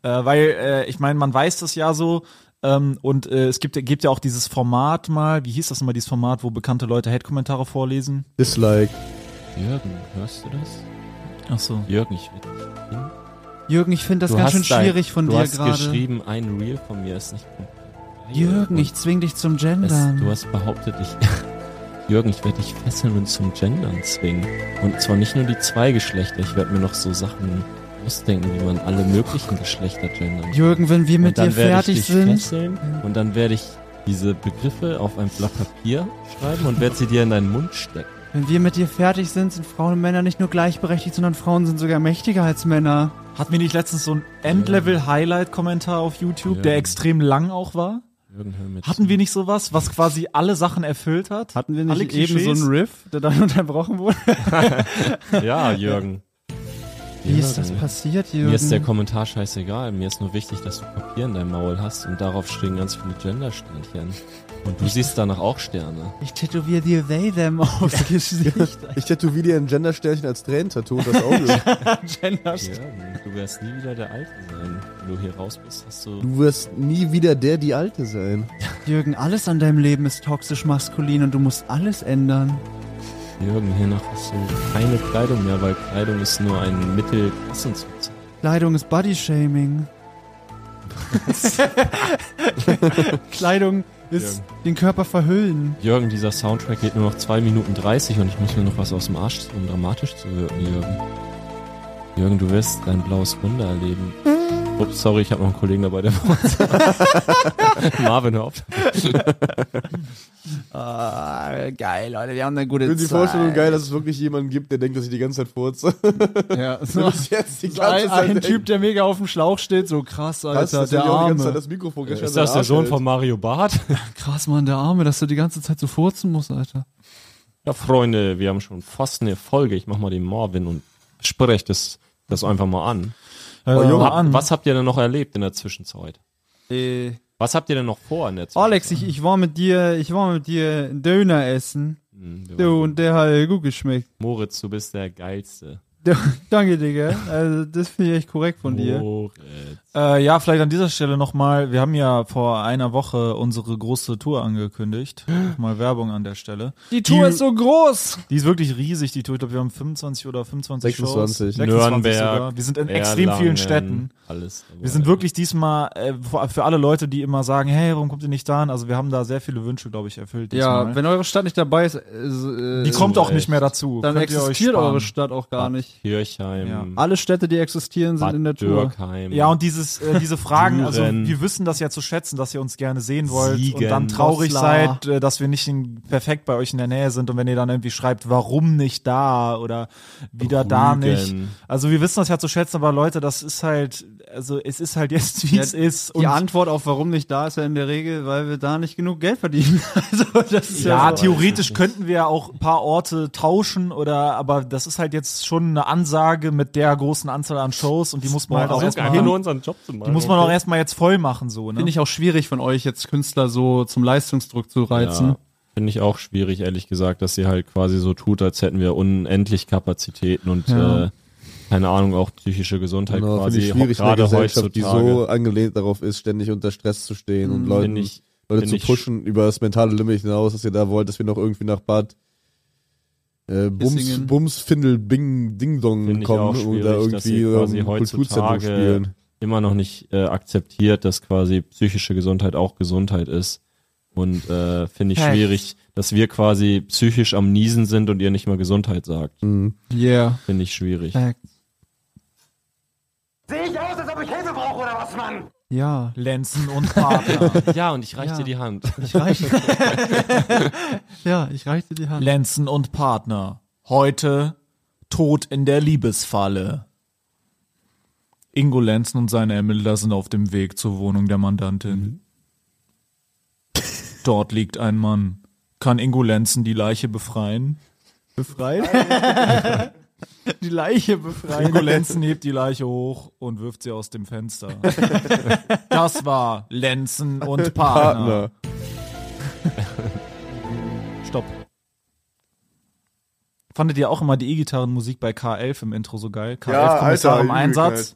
Äh, weil, äh, ich meine, man weiß das ja so. Ähm, und äh, es gibt, gibt ja auch dieses Format mal, wie hieß das nochmal, dieses Format, wo bekannte Leute Hate-Kommentare vorlesen? Dislike. Jürgen, hörst du das? Ach so. Jürgen, ich will dich Jürgen, ich finde das Du ganz schön hast dein- schwierig von du dir hast gerade. geschrieben, ein Reel von mir ist nicht. Jürgen, ich zwing dich zum es, Gendern. du hast behauptet, ich. Jürgen, ich werde dich fesseln und zum Gendern zwingen. Und zwar nicht nur die zwei Geschlechter, ich werde mir noch so Sachen ausdenken, wie man alle möglichen Geschlechter gendern. Jürgen, wenn wir mit dir fertig sind. Fesseln, und dann werde ich diese Begriffe auf ein Blatt Papier schreiben und werde sie dir in deinen Mund stecken. Wenn wir mit dir fertig sind, sind Frauen und Männer nicht nur gleichberechtigt, sondern Frauen sind sogar mächtiger als Männer. Hatten wir nicht letztens so ein Endlevel-Highlight-Kommentar auf YouTube, der Ja. extrem lang auch war? Hatten wir nicht sowas, was quasi alle Sachen erfüllt hat? Hatten wir nicht eben so einen Riff, der dann unterbrochen wurde? Ja, Jürgen. Wie ist das Jürgen. passiert, Jürgen? Mir ist der Kommentar scheißegal. Mir ist nur wichtig, dass du Papier in deinem Maul hast und darauf stehen ganz viele Gender-Sternchen. Und du siehst danach auch Sterne. ich tätowiere dir they them aufs Gesicht. Ich tätowiere dir ein Gendersternchen als Tränentattoo und das Auge. Jürgen, du wirst nie wieder der Alte sein. Wenn du hier raus bist, hast du... Du wirst nie wieder der, die Alte sein. Jürgen, alles an deinem Leben ist toxisch maskulin und du musst alles ändern. Jürgen, hiernach hast du keine Kleidung mehr, weil Kleidung ist nur ein Mittel, Klassen zu zeigen. Kleidung ist Bodyshaming. Kleidung ist den Körper verhüllen. Jürgen, dieser Soundtrack geht nur noch 2 Minuten 30 und ich muss mir noch was aus dem Arsch ziehen, um dramatisch zu wirken, Jürgen. Jürgen, du wirst dein blaues Wunder erleben. Ups, sorry, ich habe noch einen Kollegen dabei, der Marvin, hör auf. Ah, geil, Leute, wir haben eine gute Ich finde die Zeit. Vorstellung geil, dass es wirklich jemanden gibt, der denkt, dass ich die ganze Zeit furze. Ja, So so jetzt die so ganze ein, Zeit ein denkt, Typ, der mega auf dem Schlauch steht, so krass, Alter, krass, dass der ganze Zeit Arme. das Mikrofon an Ist das der Sohn hält. von Mario Barth? Krass, Mann, der Arme, dass du die ganze Zeit so furzen musst, Alter. Ja, Freunde, wir haben schon fast eine Folge. Ich mach mal den Marvin und spreche das, das einfach mal an. Oh, Junge, Hab, was habt ihr denn noch erlebt in der Zwischenzeit? Äh, Was habt ihr denn noch vor in der Zwischenzeit? Alex, ich, ich war mit dir, ich war mit dir Döner essen. Hm, wir Du, und der hat gut geschmeckt. Moritz, du bist der Geilste. Danke, Digga. Also, das finde ich echt korrekt von dir. Äh, ja, vielleicht an dieser Stelle nochmal, wir haben ja vor einer Woche unsere große Tour angekündigt. Mal Werbung an der Stelle. Die Tour ist so groß. Die ist wirklich riesig, die Tour. Ich glaube, wir haben 25 oder 25 Shows. 26. 26 Nürnberg, sogar. Wir sind in extrem vielen Städten. Alles dabei. Wir sind wirklich diesmal, äh, für für alle Leute, die immer sagen, hey, warum kommt ihr nicht da hin? Also wir haben da sehr viele Wünsche, glaube ich, erfüllt Ja, diesmal. wenn eure Stadt nicht dabei ist, äh, die äh, kommt auch recht. nicht mehr dazu. dann Könnt ihr euch existiert eure Stadt auch gar nicht. Kirchheim, Ja. Alle Städte, die existieren, sind Bad in der Tour. Dürkheim. Ja, und dieses, äh, diese Fragen, also wir wissen das ja zu schätzen, dass ihr uns gerne sehen wollt Siegen, und dann traurig Goslar. seid, äh, dass wir nicht in, perfekt bei euch in der Nähe sind und wenn ihr dann irgendwie schreibt, warum nicht da oder wieder da Rügen. nicht. Also wir wissen das ja zu schätzen, aber Leute, das ist halt, also es ist halt jetzt, wie Ja, es ist. Die Antwort auf warum nicht da ist ja in der Regel, weil wir da nicht genug Geld verdienen. Also das ist ja, ja, so. theoretisch könnten wir auch ein paar Orte tauschen oder, aber das ist halt jetzt schon eine Ansage mit der großen Anzahl an Shows und die muss man halt auch erstmal, nur unseren Job zu machen. die muss man auch erstmal jetzt voll machen, so, ne? Finde ich auch schwierig von euch jetzt Künstler so zum Leistungsdruck zu reizen. Ja, Finde ich auch schwierig, ehrlich gesagt, dass sie halt quasi so tut, als hätten wir unendlich Kapazitäten und Ja. äh, keine Ahnung, auch psychische Gesundheit Genau, quasi ich schwierig gerade Gesellschaft, die heutzutage. so angelehnt darauf ist, ständig unter Stress zu stehen und Mhm. Leuten, ich- Leute zu pushen über das mentale Limit hinaus, dass ihr da wollt, dass wir noch irgendwie nach Bad äh, Bums. Bums, Findel, Bing, Ding Dong kommen sie irgendwie quasi ähm, Kulturzentrum spielen. immer noch nicht äh, akzeptiert, dass quasi psychische Gesundheit auch Gesundheit ist. Und äh, finde ich Hey. schwierig, dass wir quasi psychisch am Niesen sind und ihr nicht mal Gesundheit sagt. Mhm. Yeah. Finde ich schwierig. Sehe ich aus, als ob ich Hilfe brauche oder was, Mann? Ja. Lenzen und Partner. Ja, und ich reiche Ja. dir die Hand. Ich reiche. ja, ich reiche dir die Hand. Lenzen und Partner. Heute Tod in der Liebesfalle. Ingo Lenzen und seine Ermittler sind auf dem Weg zur Wohnung der Mandantin. Dort liegt ein Mann. Kann Ingo Lenzen die Leiche befreien? Befreit? Die Leiche befreien. Ingo Lenzen hebt die Leiche hoch und wirft sie aus dem Fenster. Das war Lenzen und Partner. Partner. Stopp. Fandet ihr auch immer die E-Gitarrenmusik bei K11 im Intro so geil? K11 Ja, Kommissar Alter, im Einsatz.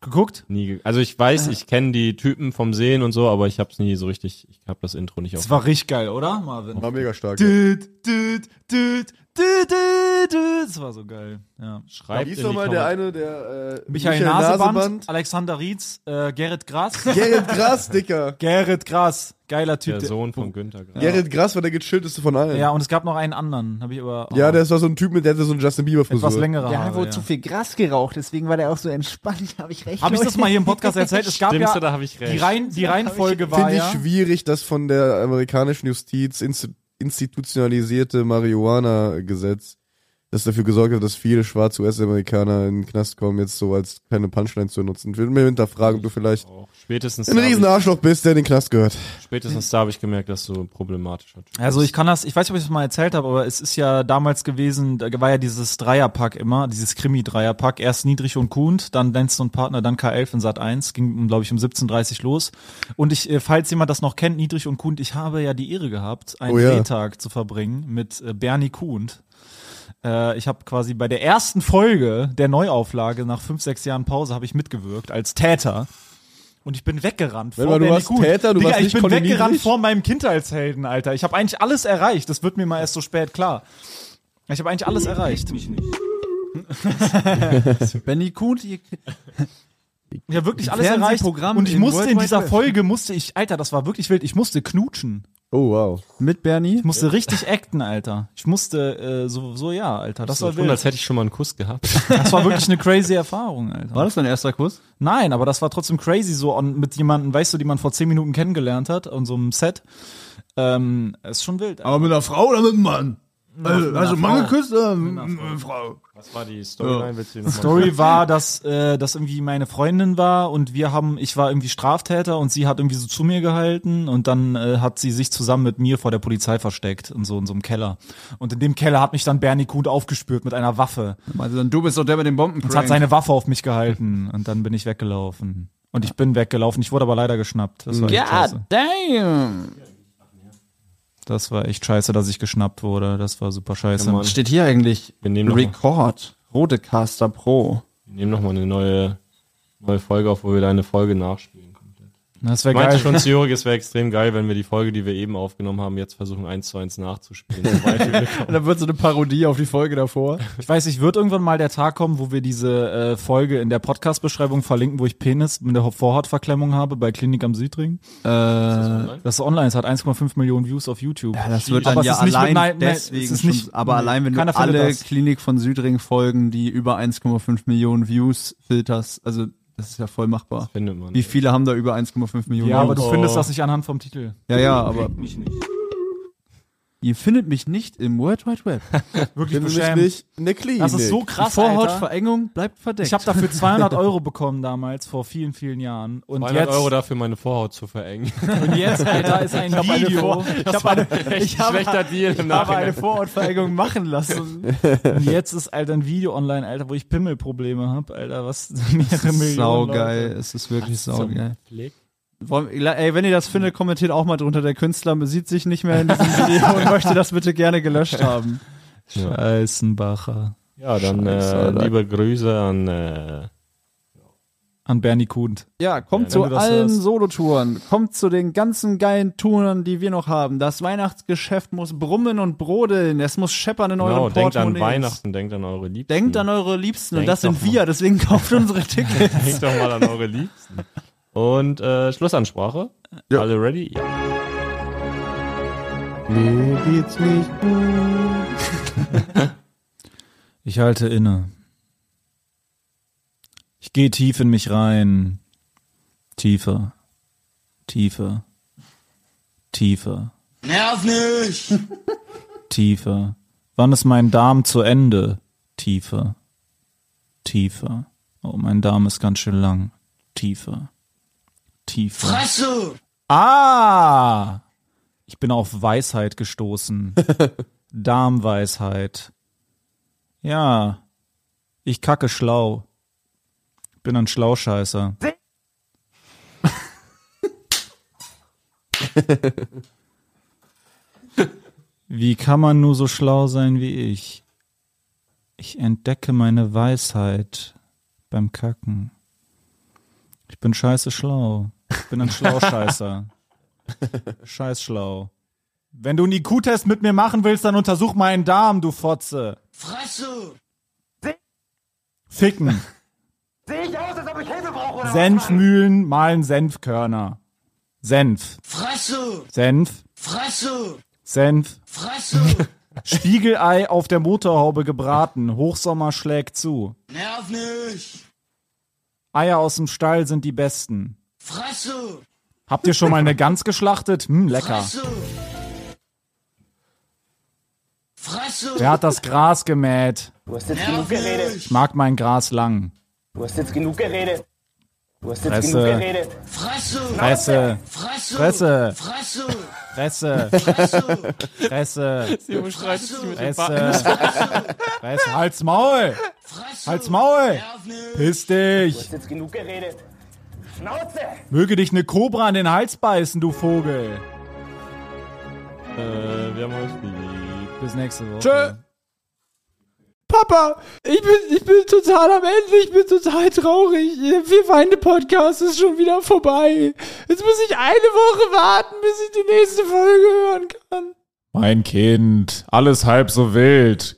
Geguckt? Nie ge also ich weiß, ich kenne die Typen vom Sehen und so, aber ich hab's nie so richtig, ich hab das Intro nicht auf. Das war richtig geil, oder, Marvin? War mega stark. Düt, düt, düt, düt, düt, düt. Das war so geil. Ja. Schreibt Wie ist nochmal der eine, der äh, Michael, Naseband, Alexander Rietz, äh, Gerrit Gras. Gerrit Grass, Dicker. Gerrit Gras, geiler Typ. Der der- Sohn von Günther Grass. Gerrit Grass war der gechillteste von allen. Ja, und es gab noch einen anderen, habe ich aber. Ja, der war so ein Typ mit, der hatte so einen Justin Bieber Frisur. etwas längere Der hat Haare. wohl ja. zu viel Gras geraucht, deswegen war der auch so entspannt. Habe ich recht. Habe ich das mal hier im Podcast erzählt? Es gab Stimmt's ja oder hab ich recht? die, Rein, die Reihenfolge war Finde ich ja. schwierig, dass von der amerikanischen Justiz insti institutionalisierte Marihuana-Gesetz, das dafür gesorgt hat, dass viele schwarze US-Amerikaner in den Knast kommen, jetzt so als kleine Punchline zu nutzen. Ich will mir hinterfragen, ob du vielleicht Auch. Spätestens ein riesen Arschloch bist, der in den Knast gehört. spätestens da habe ich gemerkt, dass du problematischer Typ Also ich kann das, ich weiß nicht, ob ich das mal erzählt habe, aber es ist ja damals gewesen, da war ja dieses Dreierpack immer, dieses Krimi-Dreierpack, erst Niedrig und Kuhn, dann Lenz und Partner, dann K11 in Sat 1, ging, glaube ich, um 17.30 los. Und ich, äh, falls jemand das noch kennt, Niedrig und Kuhn, ich habe ja die Ehre gehabt, einen Oh ja. Drehtag zu verbringen mit äh, Bernie Kuhn. Äh, ich habe quasi bei der ersten Folge der Neuauflage nach fünf, sechs Jahren Pause habe ich mitgewirkt als Täter. Und ich bin weggerannt Wenn vor du warst Kuhn. Täter, du Digga, warst ich nicht bin Conny weggerannt vor meinem Kindheitshelden, Alter. Ich habe eigentlich alles erreicht. Das wird mir mal erst so spät klar. Ich habe eigentlich alles erreicht. Benny Kuhn, ihr- Ich habe wirklich alles erreicht. Und ich musste in dieser. Folge, musste ich, Alter, das war wirklich wild, ich musste knutschen. Oh, wow. mit Bernie. Ich musste richtig acten, Alter. Ich musste, äh, so, so ja, Alter. Das so war tun, wild. als hätte ich schon mal einen Kuss gehabt. Das war wirklich eine crazy Erfahrung, Alter. War das dein erster Kuss? Nein, aber das war trotzdem crazy so und mit jemandem, weißt du, die man vor zehn Minuten kennengelernt hat und so einem Set. Ähm, ist schon wild. Aber mit einer Frau oder mit einem Mann? Also, mit also einer Mann Frau. geküsst mit einer Frau? Was war die Storyline? Willst du die Story war, dass äh, das irgendwie meine Freundin war und wir haben, ich war irgendwie Straftäter und sie hat irgendwie so zu mir gehalten und dann äh, hat sie sich zusammen mit mir vor der Polizei versteckt in so in so einem Keller. Und in dem Keller hat mich dann Bernie Kuhn aufgespürt mit einer Waffe. Also dann du bist doch der mit dem Bomben. Und hat seine Waffe auf mich gehalten und dann bin ich weggelaufen. Und ich bin weggelaufen. Ich wurde aber leider geschnappt. Das war echt scheiße. damn. Das war echt scheiße, dass ich geschnappt wurde. Das war super scheiße. Ja, steht hier eigentlich? Wir nehmen Record. Rodecaster Pro. Wir nehmen nochmal eine neue, neue Folge auf, wo wir deine Folge nachspielen. Das wäre geil. schon zu Jurik, es wäre extrem geil, wenn wir die Folge, die wir eben aufgenommen haben, jetzt versuchen eins zu eins nachzuspielen. Und dann wird so eine Parodie auf die Folge davor. Ich weiß nicht, wird irgendwann mal der Tag kommen, wo wir diese äh, Folge in der Podcast-Beschreibung verlinken, wo ich Penis mit der Vorhautverklemmung habe bei Klinik am Südring. Äh, Das ist online, es hat 1,5 Millionen Views auf YouTube. ja, das wird dann Aber ja nicht mit allein Nein- deswegen schon, nicht- aber allein wenn du alle das. Klinik von Südring Folgen, die über 1,5 Millionen Views filterst, also das ist ja voll machbar. Findet man. Wie viele haben da über 1,5 Millionen Ja, aber du findest das nicht anhand vom Titel. Ja, ja, aber ihr findet mich nicht im World Wide Web. Wirklich nämlich beschämt. nicht in der Klinik. Das ist so krass. Vorhautverengung bleibt verdeckt. Ich habe dafür 200 Euro bekommen damals, vor vielen, vielen Jahren. Und 200 jetzt, Euro dafür, meine Vorhaut zu verengen. und jetzt, Alter, ist ein Video. ich habe eine, ich habe, schlechter Deal im ich habe eine. Vorhautverengung machen lassen. Und jetzt ist, Alter, ein Video online, Alter, wo ich Pimmelprobleme habe, Alter, was mehrere Millionen Saugeil, Leute. es ist wirklich saugeil. Klick. Ey, wenn ihr das findet, kommentiert auch mal drunter. Der Künstler sieht sich nicht mehr in diesem Video und möchte das bitte gerne gelöscht haben. Scheißenbacher. Ja, dann Scheiße, äh, liebe Grüße an äh, An Bernie Kuhn. Ja, kommt Ja, zu allen. Solotouren. Kommt zu den ganzen geilen Touren, die wir noch haben. Das Weihnachtsgeschäft muss brummen und brodeln. Es muss scheppern in genau, euren denkt an Portemonnaies. Weihnachten, denkt an eure Liebsten. Denkt an eure Liebsten und Denkt das sind wir, deswegen kauft unsere Tickets. Denkt doch mal an eure Liebsten. Und äh, Schlussansprache. Ja. Alle ready? Ja. Mir geht's nicht gut. Ich halte inne. Ich gehe tief in mich rein. Tiefer. Tiefer. Tiefer. Nerv nicht! Tiefer. Wann ist mein Darm zu Ende? Tiefer. Tiefer. Oh, mein Darm ist ganz schön lang. Tiefer. Tiefer. Fresse! Ah! Ich bin auf Weisheit gestoßen. Darmweisheit. Ja, Ich kacke schlau. Bin ein Schlauscheißer. Wie kann man nur so schlau sein wie ich? Ich entdecke meine Weisheit beim Kacken. Ich bin scheiße schlau. Ich bin ein Schlauscheißer. Scheiß schlau. Wenn du einen IQ-Test mit mir machen willst, dann untersuch meinen Darm, du Fotze. Fresse! Ficken. Sehe ich aus, als ob ich Hilfe brauche oder Senfmühlen malen Senfkörner. Senf. Fresse! Senf. Fresse! Senf. Fresse! Spiegelei auf der Motorhaube gebraten. Hochsommer schlägt zu. Nerv nicht! Eier aus dem Stall sind die besten. Fresse! Habt ihr schon mal eine Gans geschlachtet? Hm, lecker. Fresse! Fresse! Wer hat das Gras gemäht? Du hast jetzt genug geredet. Ich mag mein Gras lang. Du hast jetzt genug geredet. Du hast jetzt Fresse. genug geredet. Fresse! Fresse. Fresse! Fresse. Fresse! Fresse. Fresse. Simon schreit jetzt mit Fresse. Backen. Fresse. Halt's Maul. Halt's Maul. Piss Du dich. hast jetzt genug geredet. Schnauze! Möge dich eine Kobra an den Hals beißen, du Vogel. Äh, wir haben euch lieb. Bis nächste Woche. Tschö. Papa, ich bin, ich bin total am Ende, ich bin total traurig. Der Vier Feinde Podcast ist schon wieder vorbei. Jetzt muss ich eine Woche warten, bis ich die nächste Folge hören kann. Mein Kind, alles halb so wild.